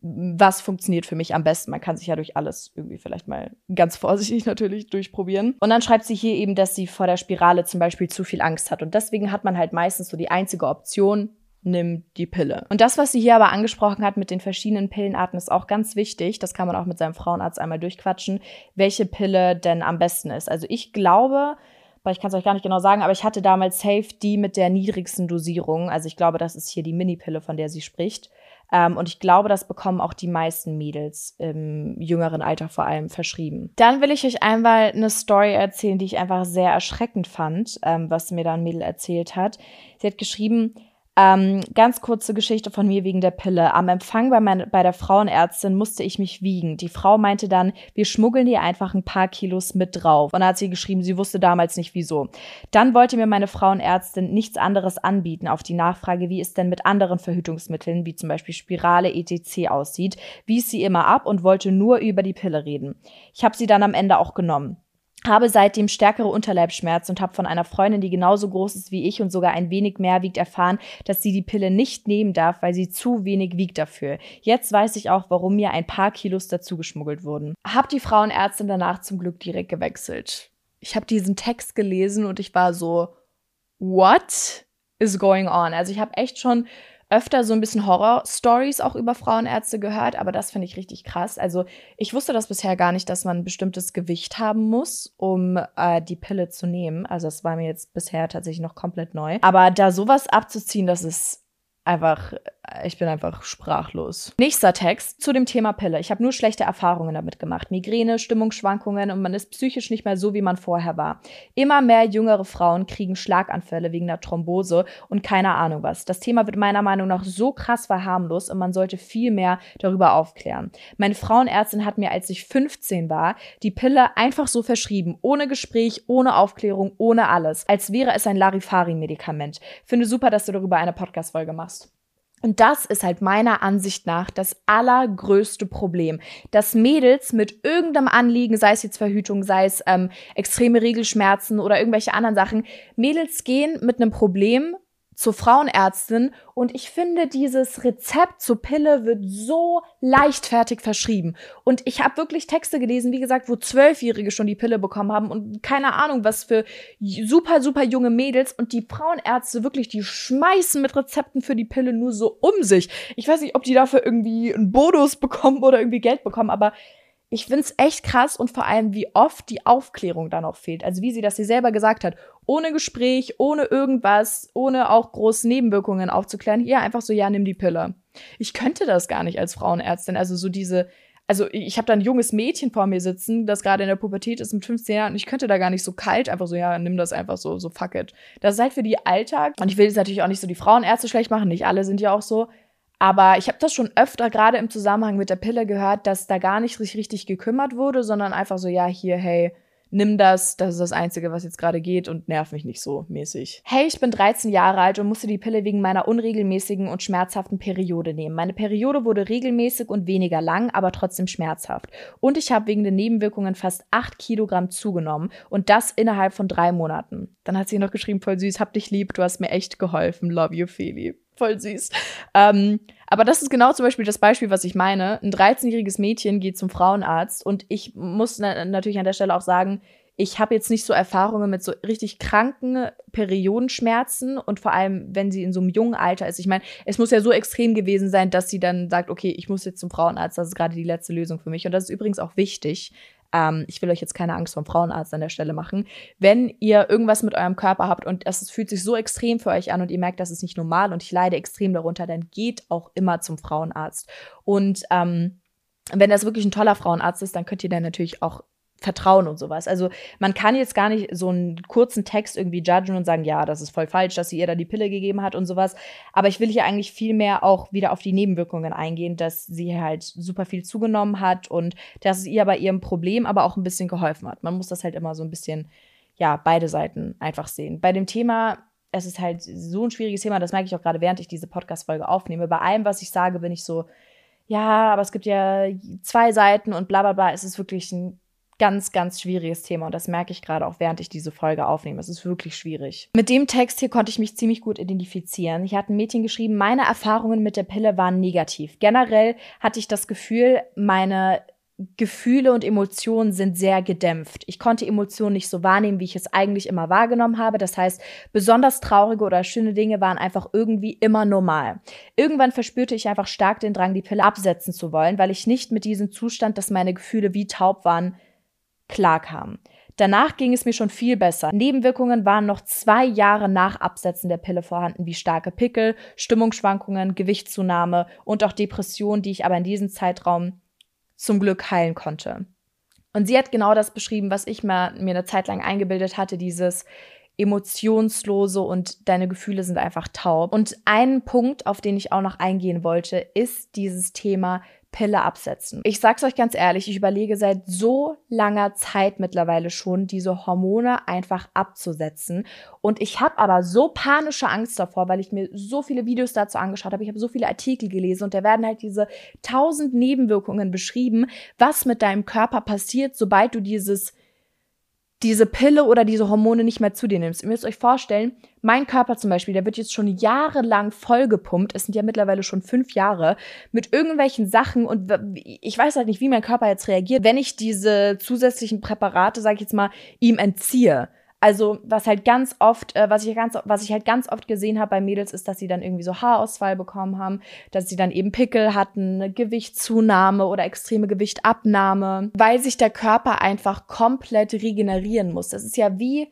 was funktioniert für mich am besten. Man kann sich ja durch alles irgendwie vielleicht mal ganz (laughs) vorsichtig natürlich durchprobieren. Und dann schreibt sie hier eben, dass sie vor der Spirale zum Beispiel zu viel Angst hat. Und deswegen hat man halt meistens so die einzige Option, nimm die Pille. Und das, was sie hier aber angesprochen hat mit den verschiedenen Pillenarten, ist auch ganz wichtig. Das kann man auch mit seinem Frauenarzt einmal durchquatschen, welche Pille denn am besten ist. Also ich glaube, weil ich kann es euch gar nicht genau sagen, aber ich hatte damals Safe die mit der niedrigsten Dosierung. Also ich glaube, das ist hier die Mini-Pille, von der sie spricht. Ähm, und ich glaube, das bekommen auch die meisten Mädels im jüngeren Alter vor allem verschrieben. Dann will ich euch einmal eine Story erzählen, die ich einfach sehr erschreckend fand, ähm, was mir da ein Mädel erzählt hat. Sie hat geschrieben, ähm, ganz kurze Geschichte von mir wegen der Pille. Am Empfang bei, mein, bei der Frauenärztin musste ich mich wiegen. Die Frau meinte dann, wir schmuggeln dir einfach ein paar Kilos mit drauf. Und dann hat sie geschrieben, sie wusste damals nicht wieso. Dann wollte mir meine Frauenärztin nichts anderes anbieten auf die Nachfrage, wie es denn mit anderen Verhütungsmitteln, wie zum Beispiel Spirale etc. aussieht, wies sie immer ab und wollte nur über die Pille reden. Ich habe sie dann am Ende auch genommen habe seitdem stärkere Unterleibsschmerzen und habe von einer Freundin, die genauso groß ist wie ich und sogar ein wenig mehr wiegt, erfahren, dass sie die Pille nicht nehmen darf, weil sie zu wenig wiegt dafür. Jetzt weiß ich auch, warum mir ein paar Kilos dazugeschmuggelt wurden. Hab die Frauenärztin danach zum Glück direkt gewechselt. Ich habe diesen Text gelesen und ich war so, what is going on? Also ich habe echt schon öfter so ein bisschen Horror-Stories auch über Frauenärzte gehört, aber das finde ich richtig krass. Also ich wusste das bisher gar nicht, dass man ein bestimmtes Gewicht haben muss, um äh, die Pille zu nehmen. Also das war mir jetzt bisher tatsächlich noch komplett neu. Aber da sowas abzuziehen, das ist einfach, ich bin einfach sprachlos. Nächster Text zu dem Thema Pille. Ich habe nur schlechte Erfahrungen damit gemacht. Migräne, Stimmungsschwankungen und man ist psychisch nicht mehr so, wie man vorher war. Immer mehr jüngere Frauen kriegen Schlaganfälle wegen der Thrombose und keine Ahnung was. Das Thema wird meiner Meinung nach so krass verharmlost und man sollte viel mehr darüber aufklären. Meine Frauenärztin hat mir, als ich 15 war, die Pille einfach so verschrieben, ohne Gespräch, ohne Aufklärung, ohne alles, als wäre es ein Larifari-Medikament. Finde super, dass du darüber eine Podcast-Folge machst. Und das ist halt meiner Ansicht nach das allergrößte Problem, dass Mädels mit irgendeinem Anliegen, sei es jetzt Verhütung, sei es ähm, extreme Regelschmerzen oder irgendwelche anderen Sachen, Mädels gehen mit einem Problem zur Frauenärztin und ich finde, dieses Rezept zur Pille wird so leichtfertig verschrieben. Und ich habe wirklich Texte gelesen, wie gesagt, wo Zwölfjährige schon die Pille bekommen haben und keine Ahnung, was für super, super junge Mädels und die Frauenärzte wirklich, die schmeißen mit Rezepten für die Pille nur so um sich. Ich weiß nicht, ob die dafür irgendwie einen Bonus bekommen oder irgendwie Geld bekommen, aber ich find's echt krass und vor allem, wie oft die Aufklärung da noch fehlt. Also wie sie das sie selber gesagt hat. Ohne Gespräch, ohne irgendwas, ohne auch große Nebenwirkungen aufzuklären. Ja, einfach so, ja, nimm die Pille. Ich könnte das gar nicht als Frauenärztin. Also so diese, also ich habe da ein junges Mädchen vor mir sitzen, das gerade in der Pubertät ist mit 15 Jahren und ich könnte da gar nicht so kalt einfach so, ja, nimm das einfach so, so fuck it. Das ist halt für die Alltag und ich will jetzt natürlich auch nicht so die Frauenärzte schlecht machen, nicht alle sind ja auch so, aber ich habe das schon öfter gerade im Zusammenhang mit der Pille gehört, dass da gar nicht sich richtig gekümmert wurde, sondern einfach so, ja, hier, hey, nimm das, das ist das Einzige, was jetzt gerade geht und nerv mich nicht so mäßig. Hey, ich bin 13 Jahre alt und musste die Pille wegen meiner unregelmäßigen und schmerzhaften Periode nehmen. Meine Periode wurde regelmäßig und weniger lang, aber trotzdem schmerzhaft. Und ich habe wegen den Nebenwirkungen fast 8 Kilogramm zugenommen und das innerhalb von drei Monaten. Dann hat sie noch geschrieben, voll süß, hab dich lieb, du hast mir echt geholfen, love you, Feli voll süß. Ähm, aber das ist genau zum Beispiel das Beispiel, was ich meine. Ein 13-jähriges Mädchen geht zum Frauenarzt und ich muss na natürlich an der Stelle auch sagen, ich habe jetzt nicht so Erfahrungen mit so richtig kranken Periodenschmerzen und vor allem, wenn sie in so einem jungen Alter ist. Ich meine, es muss ja so extrem gewesen sein, dass sie dann sagt, okay, ich muss jetzt zum Frauenarzt, das ist gerade die letzte Lösung für mich. Und das ist übrigens auch wichtig. Ähm, ich will euch jetzt keine Angst vom Frauenarzt an der Stelle machen. Wenn ihr irgendwas mit eurem Körper habt und es fühlt sich so extrem für euch an und ihr merkt, das ist nicht normal und ich leide extrem darunter, dann geht auch immer zum Frauenarzt. Und ähm, wenn das wirklich ein toller Frauenarzt ist, dann könnt ihr dann natürlich auch Vertrauen und sowas. Also man kann jetzt gar nicht so einen kurzen Text irgendwie judgen und sagen, ja, das ist voll falsch, dass sie ihr da die Pille gegeben hat und sowas. Aber ich will hier eigentlich viel mehr auch wieder auf die Nebenwirkungen eingehen, dass sie halt super viel zugenommen hat und dass es ihr bei ihrem Problem aber auch ein bisschen geholfen hat. Man muss das halt immer so ein bisschen, ja, beide Seiten einfach sehen. Bei dem Thema es ist halt so ein schwieriges Thema, das merke ich auch gerade, während ich diese Podcast-Folge aufnehme. Bei allem, was ich sage, bin ich so, ja, aber es gibt ja zwei Seiten und bla bla bla. Es ist wirklich ein ganz, ganz schwieriges Thema und das merke ich gerade auch, während ich diese Folge aufnehme. Es ist wirklich schwierig. Mit dem Text hier konnte ich mich ziemlich gut identifizieren. Hier hat ein Mädchen geschrieben, meine Erfahrungen mit der Pille waren negativ. Generell hatte ich das Gefühl, meine Gefühle und Emotionen sind sehr gedämpft. Ich konnte Emotionen nicht so wahrnehmen, wie ich es eigentlich immer wahrgenommen habe. Das heißt, besonders traurige oder schöne Dinge waren einfach irgendwie immer normal. Irgendwann verspürte ich einfach stark den Drang, die Pille absetzen zu wollen, weil ich nicht mit diesem Zustand, dass meine Gefühle wie taub waren, klarkam. Danach ging es mir schon viel besser. Nebenwirkungen waren noch zwei Jahre nach Absetzen der Pille vorhanden, wie starke Pickel, Stimmungsschwankungen, Gewichtszunahme und auch Depressionen, die ich aber in diesem Zeitraum zum Glück heilen konnte. Und sie hat genau das beschrieben, was ich mir, eine Zeit lang eingebildet hatte, dieses emotionslose und deine Gefühle sind einfach taub. Und ein Punkt, auf den ich auch noch eingehen wollte, ist dieses Thema Pille absetzen. Ich sag's euch ganz ehrlich, ich überlege seit so langer Zeit mittlerweile schon, diese Hormone einfach abzusetzen. Und ich habe aber so panische Angst davor, weil ich mir so viele Videos dazu angeschaut habe. Ich habe so viele Artikel gelesen und da werden halt diese tausend Nebenwirkungen beschrieben, was mit deinem Körper passiert, sobald du dieses diese Pille oder diese Hormone nicht mehr zu dir nimmst. Ihr müsst euch vorstellen, mein Körper zum Beispiel, der wird jetzt schon jahrelang vollgepumpt, es sind ja mittlerweile schon fünf Jahre, mit irgendwelchen Sachen und ich weiß halt nicht, wie mein Körper jetzt reagiert, wenn ich diese zusätzlichen Präparate, sag ich jetzt mal, ihm entziehe. Also, was halt ganz oft, äh, was ich ganz, was ich halt ganz oft gesehen habe bei Mädels, ist, dass sie dann irgendwie so Haarausfall bekommen haben, dass sie dann eben Pickel hatten, eine Gewichtszunahme oder extreme Gewichtabnahme, weil sich der Körper einfach komplett regenerieren muss. Das ist ja wie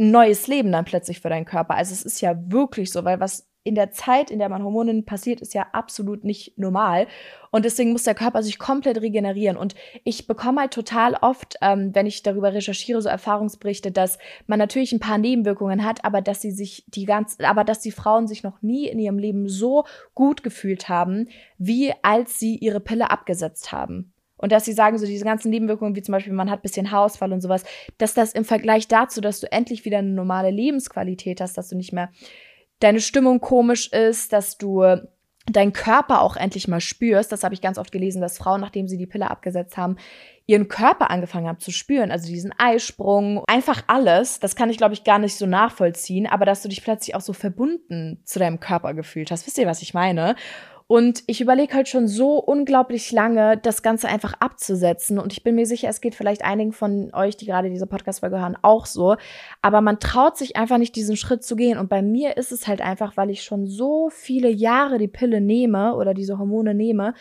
ein neues Leben dann plötzlich für deinen Körper. Also es ist ja wirklich so, weil was in der Zeit, in der man Hormonen passiert, ist ja absolut nicht normal. Und deswegen muss der Körper sich komplett regenerieren. Und ich bekomme halt total oft, ähm, wenn ich darüber recherchiere, so Erfahrungsberichte, dass man natürlich ein paar Nebenwirkungen hat, aber dass sie sich die ganz, aber dass die Frauen sich noch nie in ihrem Leben so gut gefühlt haben, wie als sie ihre Pille abgesetzt haben. Und dass sie sagen, so diese ganzen Nebenwirkungen, wie zum Beispiel, man hat bisschen Haarausfall und sowas, dass das im Vergleich dazu, dass du endlich wieder eine normale Lebensqualität hast, dass du nicht mehr deine Stimmung komisch ist, dass du deinen Körper auch endlich mal spürst. Das habe ich ganz oft gelesen, dass Frauen, nachdem sie die Pille abgesetzt haben, ihren Körper angefangen haben zu spüren. Also diesen Eisprung, einfach alles. Das kann ich, glaube ich, gar nicht so nachvollziehen, aber dass du dich plötzlich auch so verbunden zu deinem Körper gefühlt hast. Wisst ihr, was ich meine? Und ich überlege halt schon so unglaublich lange, das Ganze einfach abzusetzen. Und ich bin mir sicher, es geht vielleicht einigen von euch, die gerade diese Podcast-Folge hören, auch so. Aber man traut sich einfach nicht, diesen Schritt zu gehen. Und bei mir ist es halt einfach, weil ich schon so viele Jahre die Pille nehme oder diese Hormone nehme,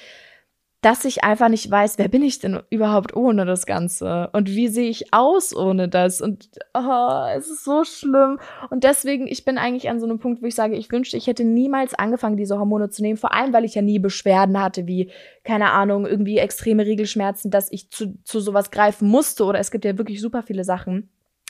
dass ich einfach nicht weiß, wer bin ich denn überhaupt ohne das Ganze? Und wie sehe ich aus ohne das? Und oh, es ist so schlimm. Und deswegen, ich bin eigentlich an so einem Punkt, wo ich sage, ich wünschte, ich hätte niemals angefangen, diese Hormone zu nehmen. Vor allem, weil ich ja nie Beschwerden hatte, wie, keine Ahnung, irgendwie extreme Regelschmerzen, dass ich zu, zu sowas greifen musste. Oder es gibt ja wirklich super viele Sachen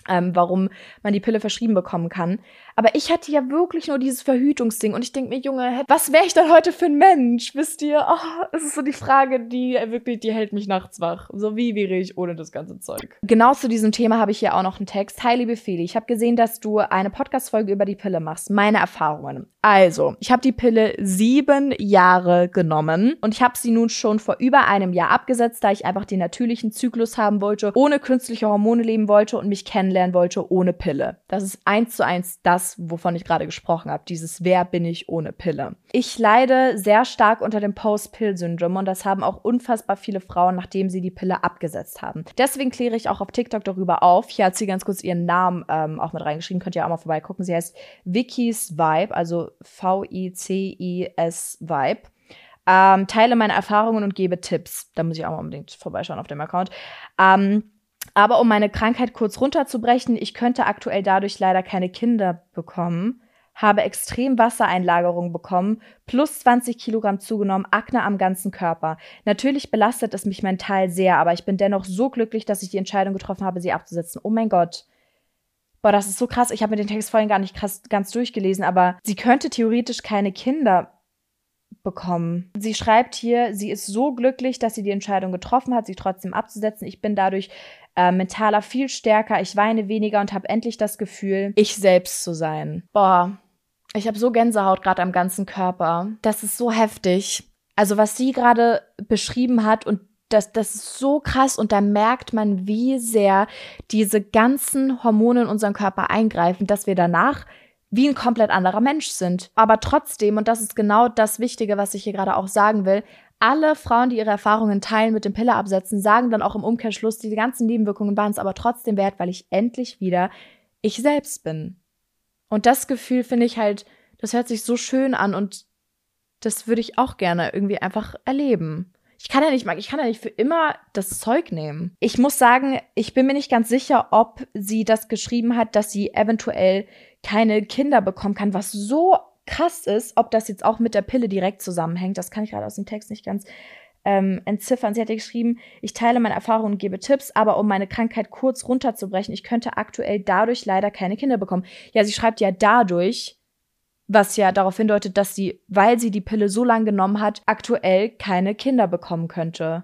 ähm, warum man die Pille verschrieben bekommen kann. Aber ich hatte ja wirklich nur dieses Verhütungsding und ich denke mir, Junge, was wäre ich denn heute für ein Mensch? Wisst ihr? Oh, es ist so die Frage, die wirklich, die hält mich nachts wach. So wie wäre ich ohne das ganze Zeug? Genau zu diesem Thema habe ich hier auch noch einen Text. Hi, liebe Feli, ich habe gesehen, dass du eine Podcast-Folge über die Pille machst. Meine Erfahrungen. Also, ich habe die Pille sieben Jahre genommen und ich habe sie nun schon vor über einem Jahr abgesetzt, da ich einfach den natürlichen Zyklus haben wollte, ohne künstliche Hormone leben wollte und mich kennenlernen kennenlernen wollte ohne Pille. Das ist eins zu eins das, wovon ich gerade gesprochen habe. Dieses Wer bin ich ohne Pille. Ich leide sehr stark unter dem Post-Pill-Syndrom und das haben auch unfassbar viele Frauen, nachdem sie die Pille abgesetzt haben. Deswegen kläre ich auch auf TikTok darüber auf. Hier hat sie ganz kurz ihren Namen ähm, auch mit reingeschrieben. Könnt ihr auch mal vorbeigucken. Sie heißt Vicky's Vibe, also V-I-C-I-S Vibe. Ähm, teile meine Erfahrungen und gebe Tipps. Da muss ich auch mal unbedingt vorbeischauen auf dem Account. Ähm, aber um meine Krankheit kurz runterzubrechen, ich könnte aktuell dadurch leider keine Kinder bekommen, habe extrem Wassereinlagerung bekommen, plus 20 Kilogramm zugenommen, Akne am ganzen Körper. Natürlich belastet es mich mental sehr, aber ich bin dennoch so glücklich, dass ich die Entscheidung getroffen habe, sie abzusetzen. Oh mein Gott. Boah, das ist so krass. Ich habe mir den Text vorhin gar nicht krass, ganz durchgelesen, aber sie könnte theoretisch keine Kinder bekommen. Sie schreibt hier, sie ist so glücklich, dass sie die Entscheidung getroffen hat, sie trotzdem abzusetzen. Ich bin dadurch äh, mentaler viel stärker, ich weine weniger und habe endlich das Gefühl, ich selbst zu sein. Boah, ich habe so Gänsehaut gerade am ganzen Körper. Das ist so heftig. Also was sie gerade beschrieben hat und das, das ist so krass und da merkt man, wie sehr diese ganzen Hormone in unseren Körper eingreifen, dass wir danach wie ein komplett anderer Mensch sind. Aber trotzdem, und das ist genau das Wichtige, was ich hier gerade auch sagen will, alle Frauen, die ihre Erfahrungen teilen mit dem Pille absetzen, sagen dann auch im Umkehrschluss, diese ganzen Nebenwirkungen waren es aber trotzdem wert, weil ich endlich wieder ich selbst bin. Und das Gefühl finde ich halt, das hört sich so schön an und das würde ich auch gerne irgendwie einfach erleben. Ich kann ja nicht, ich kann ja nicht für immer das Zeug nehmen. Ich muss sagen, ich bin mir nicht ganz sicher, ob sie das geschrieben hat, dass sie eventuell keine Kinder bekommen kann, was so krass ist, ob das jetzt auch mit der Pille direkt zusammenhängt. Das kann ich gerade aus dem Text nicht ganz ähm, entziffern. Sie hat ja geschrieben, ich teile meine Erfahrungen und gebe Tipps, aber um meine Krankheit kurz runterzubrechen, ich könnte aktuell dadurch leider keine Kinder bekommen. Ja, sie schreibt ja dadurch, was ja darauf hindeutet, dass sie, weil sie die Pille so lange genommen hat, aktuell keine Kinder bekommen könnte.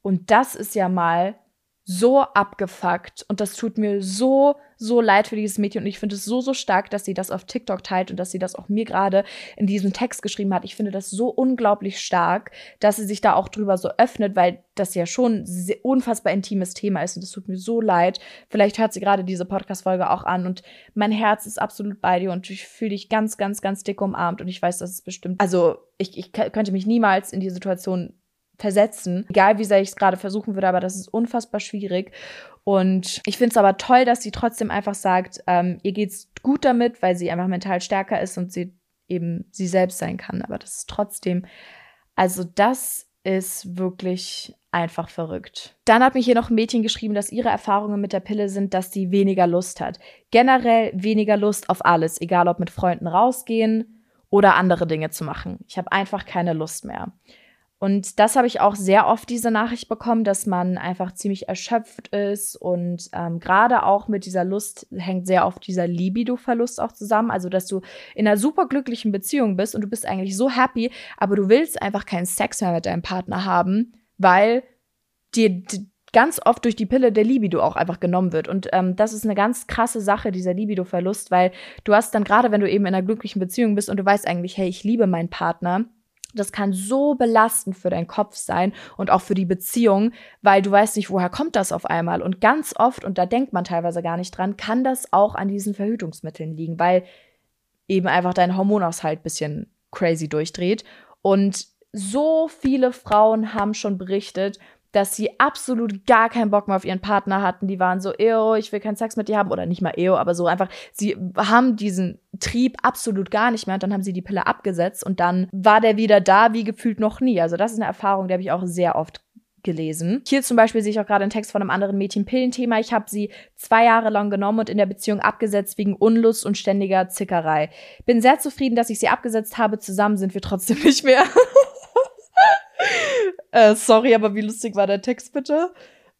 Und das ist ja mal so abgefuckt und das tut mir so, so leid für dieses Mädchen und ich finde es so, so stark, dass sie das auf TikTok teilt und dass sie das auch mir gerade in diesem Text geschrieben hat. Ich finde das so unglaublich stark, dass sie sich da auch drüber so öffnet, weil das ja schon ein unfassbar intimes Thema ist und es tut mir so leid. Vielleicht hört sie gerade diese Podcast-Folge auch an und mein Herz ist absolut bei dir und ich fühle dich ganz, ganz, ganz dick umarmt und ich weiß, dass es bestimmt, also ich, ich könnte mich niemals in die Situation versetzen. Egal wie sehr ich es gerade versuchen würde, aber das ist unfassbar schwierig. Und ich finde es aber toll, dass sie trotzdem einfach sagt, ähm, ihr geht's gut damit, weil sie einfach mental stärker ist und sie eben sie selbst sein kann. Aber das ist trotzdem, also das ist wirklich einfach verrückt. Dann hat mich hier noch ein Mädchen geschrieben, dass ihre Erfahrungen mit der Pille sind, dass sie weniger Lust hat. Generell weniger Lust auf alles, egal ob mit Freunden rausgehen oder andere Dinge zu machen. Ich habe einfach keine Lust mehr. Und das habe ich auch sehr oft diese Nachricht bekommen, dass man einfach ziemlich erschöpft ist und ähm, gerade auch mit dieser Lust hängt sehr oft dieser Libido-Verlust auch zusammen. Also, dass du in einer super glücklichen Beziehung bist und du bist eigentlich so happy, aber du willst einfach keinen Sex mehr mit deinem Partner haben, weil dir ganz oft durch die Pille der Libido auch einfach genommen wird. Und ähm, das ist eine ganz krasse Sache, dieser Libido-Verlust, weil du hast dann gerade, wenn du eben in einer glücklichen Beziehung bist und du weißt eigentlich, hey, ich liebe meinen Partner, das kann so belastend für deinen Kopf sein und auch für die Beziehung, weil du weißt nicht, woher kommt das auf einmal. Und ganz oft, und da denkt man teilweise gar nicht dran, kann das auch an diesen Verhütungsmitteln liegen, weil eben einfach dein Hormonaushalt bisschen crazy durchdreht. Und so viele Frauen haben schon berichtet, dass sie absolut gar keinen Bock mehr auf ihren Partner hatten. Die waren so, ew, ich will keinen Sex mit dir haben. Oder nicht mal ew, aber so einfach, sie haben diesen Trieb absolut gar nicht mehr. Und dann haben sie die Pille abgesetzt und dann war der wieder da, wie gefühlt noch nie. Also das ist eine Erfahrung, die habe ich auch sehr oft gelesen. Hier zum Beispiel sehe ich auch gerade einen Text von einem anderen Mädchen-Pillenthema. Ich habe sie zwei Jahre lang genommen und in der Beziehung abgesetzt wegen Unlust und ständiger Zickerei. Bin sehr zufrieden, dass ich sie abgesetzt habe. Zusammen sind wir trotzdem (laughs) nicht mehr. Äh, sorry, aber wie lustig war der Text bitte?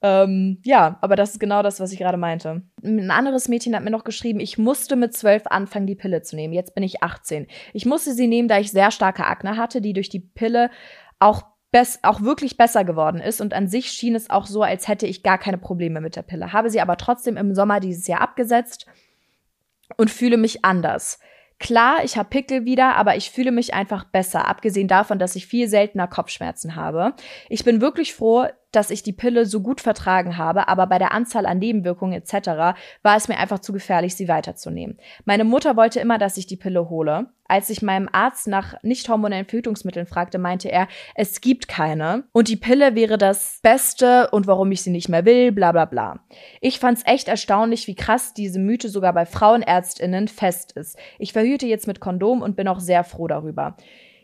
Ähm, ja, aber das ist genau das, was ich gerade meinte. Ein anderes Mädchen hat mir noch geschrieben, ich musste mit zwölf anfangen, die Pille zu nehmen. Jetzt bin ich 18. Ich musste sie nehmen, da ich sehr starke Akne hatte, die durch die Pille auch auch wirklich besser geworden ist und an sich schien es auch so, als hätte ich gar keine Probleme mit der Pille. Habe sie aber trotzdem im Sommer dieses Jahr abgesetzt und fühle mich anders. Klar, ich habe Pickel wieder, aber ich fühle mich einfach besser, abgesehen davon, dass ich viel seltener Kopfschmerzen habe. Ich bin wirklich froh, dass ich die Pille so gut vertragen habe, aber bei der Anzahl an Nebenwirkungen etc. war es mir einfach zu gefährlich, sie weiterzunehmen. Meine Mutter wollte immer, dass ich die Pille hole. Als ich meinem Arzt nach nicht hormonellen Verhütungsmitteln fragte, meinte er, es gibt keine und die Pille wäre das Beste und warum ich sie nicht mehr will, bla bla bla. Ich fand's echt erstaunlich, wie krass diese Mythe sogar bei Frauenärztinnen fest ist. Ich verhüte jetzt mit Kondom und bin auch sehr froh darüber.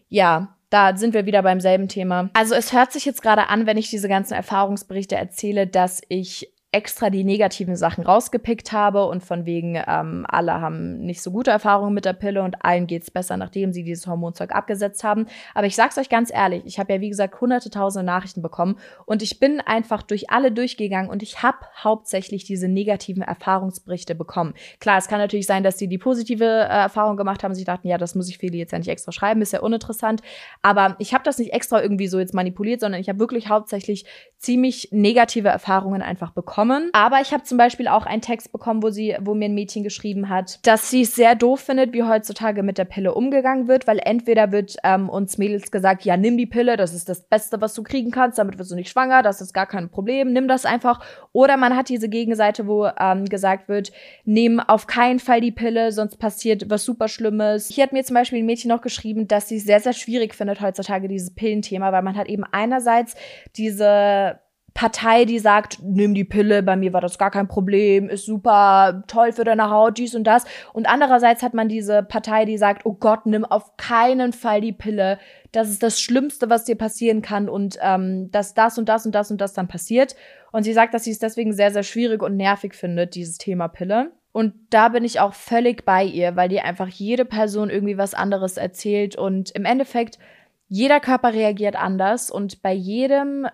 Ja, da sind wir wieder beim selben Thema. Also es hört sich jetzt gerade an, wenn ich diese ganzen Erfahrungsberichte erzähle, dass ich extra die negativen Sachen rausgepickt habe und von wegen, ähm, alle haben nicht so gute Erfahrungen mit der Pille und allen geht's besser, nachdem sie dieses Hormonzeug abgesetzt haben. Aber ich sag's euch ganz ehrlich, ich habe ja wie gesagt hunderte tausende Nachrichten bekommen und ich bin einfach durch alle durchgegangen und ich habe hauptsächlich diese negativen Erfahrungsberichte bekommen. Klar, es kann natürlich sein, dass sie die positive äh, Erfahrung gemacht haben. Sie dachten, ja, das muss ich Feli jetzt ja nicht extra schreiben, ist ja uninteressant. Aber ich habe das nicht extra irgendwie so jetzt manipuliert, sondern ich habe wirklich hauptsächlich ziemlich negative Erfahrungen einfach bekommen bekommen. Aber ich habe zum Beispiel auch einen Text bekommen, wo sie, wo mir ein Mädchen geschrieben hat, dass sie es sehr doof findet, wie heutzutage mit der Pille umgegangen wird, weil entweder wird ähm, uns Mädels gesagt, ja, nimm die Pille, das ist das Beste, was du kriegen kannst, damit wirst du nicht schwanger, das ist gar kein Problem, nimm das einfach. Oder man hat diese Gegenseite, wo ähm, gesagt wird, nimm auf keinen Fall die Pille, sonst passiert was super Schlimmes. Hier hat mir zum Beispiel ein Mädchen noch geschrieben, dass sie es sehr, sehr schwierig findet heutzutage, dieses Pillenthema, weil man hat eben einerseits diese Partei, die sagt, nimm die Pille, bei mir war das gar kein Problem, ist super toll für deine Haut, dies und das. Und andererseits hat man diese Partei, die sagt, oh Gott, nimm auf keinen Fall die Pille, das ist das Schlimmste, was dir passieren kann und ähm, dass das und das und das und das dann passiert. Und sie sagt, dass sie es deswegen sehr, sehr schwierig und nervig findet, dieses Thema Pille. Und da bin ich auch völlig bei ihr, weil dir einfach jede Person irgendwie was anderes erzählt und im Endeffekt jeder Körper reagiert anders und bei jedem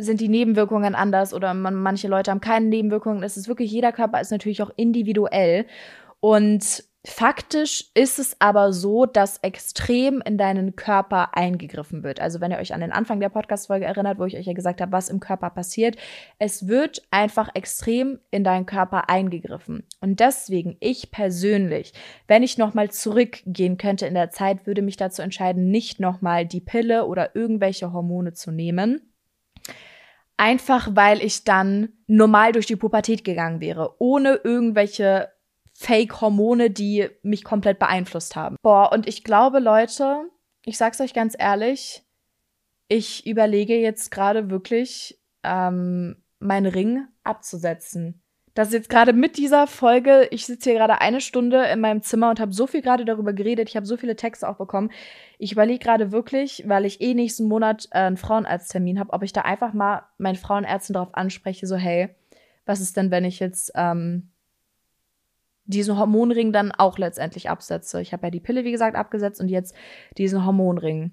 sind die Nebenwirkungen anders oder man, manche Leute haben keine Nebenwirkungen. Es ist wirklich, jeder Körper ist natürlich auch individuell. Und faktisch ist es aber so, dass extrem in deinen Körper eingegriffen wird. Also wenn ihr euch an den Anfang der Podcast-Folge erinnert, wo ich euch ja gesagt habe, was im Körper passiert, es wird einfach extrem in deinen Körper eingegriffen. Und deswegen, ich persönlich, wenn ich nochmal zurückgehen könnte in der Zeit, würde mich dazu entscheiden, nicht nochmal die Pille oder irgendwelche Hormone zu nehmen Einfach weil ich dann normal durch die Pubertät gegangen wäre, ohne irgendwelche Fake-Hormone, die mich komplett beeinflusst haben. Boah, und ich glaube, Leute, ich sag's euch ganz ehrlich, ich überlege jetzt gerade wirklich, ähm, meinen Ring abzusetzen dass jetzt gerade mit dieser Folge, ich sitze hier gerade eine Stunde in meinem Zimmer und habe so viel gerade darüber geredet, ich habe so viele Texte auch bekommen. Ich überlege gerade wirklich, weil ich eh nächsten Monat äh, einen Frauenarzttermin habe, ob ich da einfach mal meinen Frauenärzten darauf anspreche, so hey, was ist denn, wenn ich jetzt ähm, diesen Hormonring dann auch letztendlich absetze? Ich habe ja die Pille, wie gesagt, abgesetzt und jetzt diesen Hormonring.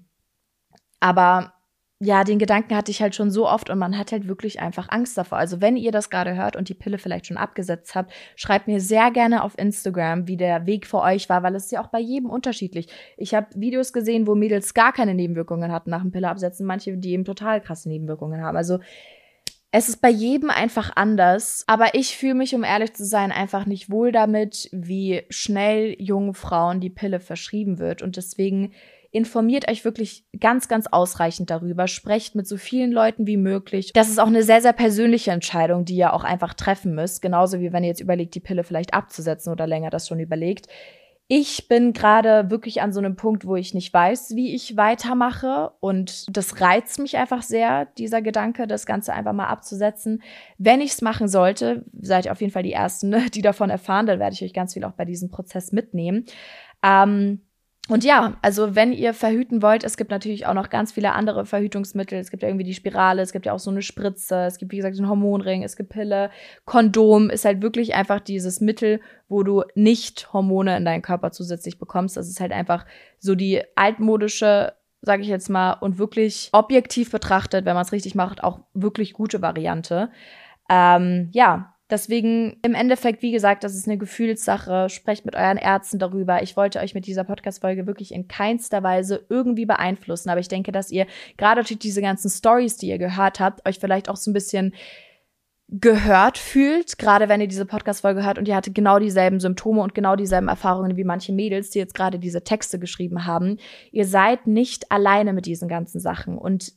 Aber ja, den Gedanken hatte ich halt schon so oft und man hat halt wirklich einfach Angst davor. Also wenn ihr das gerade hört und die Pille vielleicht schon abgesetzt habt, schreibt mir sehr gerne auf Instagram, wie der Weg für euch war, weil es ist ja auch bei jedem unterschiedlich. Ich habe Videos gesehen, wo Mädels gar keine Nebenwirkungen hatten nach dem Pille absetzen, manche, die eben total krasse Nebenwirkungen haben. Also es ist bei jedem einfach anders, aber ich fühle mich, um ehrlich zu sein, einfach nicht wohl damit, wie schnell jungen Frauen die Pille verschrieben wird und deswegen informiert euch wirklich ganz, ganz ausreichend darüber, sprecht mit so vielen Leuten wie möglich. Das ist auch eine sehr, sehr persönliche Entscheidung, die ihr auch einfach treffen müsst. Genauso wie wenn ihr jetzt überlegt, die Pille vielleicht abzusetzen oder länger das schon überlegt. Ich bin gerade wirklich an so einem Punkt, wo ich nicht weiß, wie ich weitermache. Und das reizt mich einfach sehr, dieser Gedanke, das Ganze einfach mal abzusetzen. Wenn ich es machen sollte, seid ihr auf jeden Fall die Ersten, (laughs) die davon erfahren. Dann werde ich euch ganz viel auch bei diesem Prozess mitnehmen. Ähm, und ja, also wenn ihr verhüten wollt, es gibt natürlich auch noch ganz viele andere Verhütungsmittel. Es gibt ja irgendwie die Spirale, es gibt ja auch so eine Spritze, es gibt wie gesagt den Hormonring, es gibt Pille, Kondom ist halt wirklich einfach dieses Mittel, wo du nicht Hormone in deinen Körper zusätzlich bekommst. Das ist halt einfach so die altmodische sage ich jetzt mal, und wirklich objektiv betrachtet, wenn man es richtig macht, auch wirklich gute Variante. Ähm, ja, Deswegen im Endeffekt, wie gesagt, das ist eine Gefühlssache. Sprecht mit euren Ärzten darüber. Ich wollte euch mit dieser Podcast-Folge wirklich in keinster Weise irgendwie beeinflussen. Aber ich denke, dass ihr gerade durch diese ganzen Stories, die ihr gehört habt, euch vielleicht auch so ein bisschen gehört fühlt, gerade wenn ihr diese Podcast-Folge hört und ihr hattet genau dieselben Symptome und genau dieselben Erfahrungen wie manche Mädels, die jetzt gerade diese Texte geschrieben haben. Ihr seid nicht alleine mit diesen ganzen Sachen und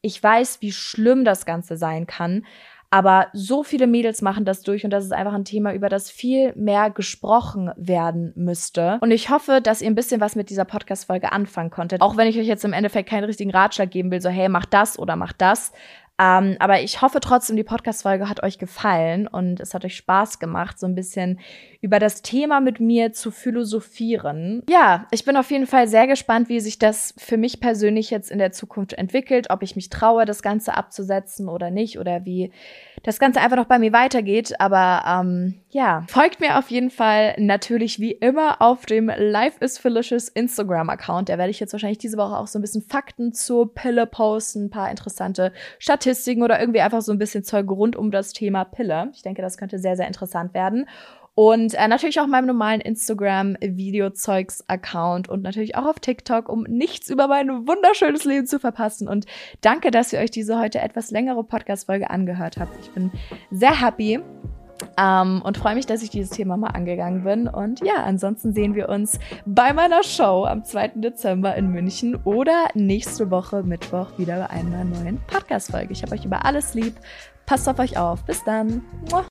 ich weiß, wie schlimm das Ganze sein kann. Aber so viele Mädels machen das durch und das ist einfach ein Thema, über das viel mehr gesprochen werden müsste. Und ich hoffe, dass ihr ein bisschen was mit dieser Podcast-Folge anfangen konntet. Auch wenn ich euch jetzt im Endeffekt keinen richtigen Ratschlag geben will, so hey, mach das oder mach das. Ähm, aber ich hoffe trotzdem, die Podcast-Folge hat euch gefallen und es hat euch Spaß gemacht, so ein bisschen über das Thema mit mir zu philosophieren. Ja, ich bin auf jeden Fall sehr gespannt, wie sich das für mich persönlich jetzt in der Zukunft entwickelt, ob ich mich traue, das Ganze abzusetzen oder nicht oder wie das Ganze einfach noch bei mir weitergeht. Aber ähm, ja, folgt mir auf jeden Fall natürlich wie immer auf dem Life is Felicious Instagram-Account. Da werde ich jetzt wahrscheinlich diese Woche auch so ein bisschen Fakten zur Pille posten, ein paar interessante Statistiken oder irgendwie einfach so ein bisschen Zeug rund um das Thema Pille. Ich denke, das könnte sehr, sehr interessant werden. Und äh, natürlich auch meinem normalen Instagram-Videozeugs-Account und natürlich auch auf TikTok, um nichts über mein wunderschönes Leben zu verpassen. Und danke, dass ihr euch diese heute etwas längere Podcast-Folge angehört habt. Ich bin sehr happy. Um, und freue mich, dass ich dieses Thema mal angegangen bin. Und ja, ansonsten sehen wir uns bei meiner Show am 2. Dezember in München oder nächste Woche Mittwoch wieder bei einer neuen Podcast-Folge. Ich habe euch über alles lieb. Passt auf euch auf. Bis dann. Muah.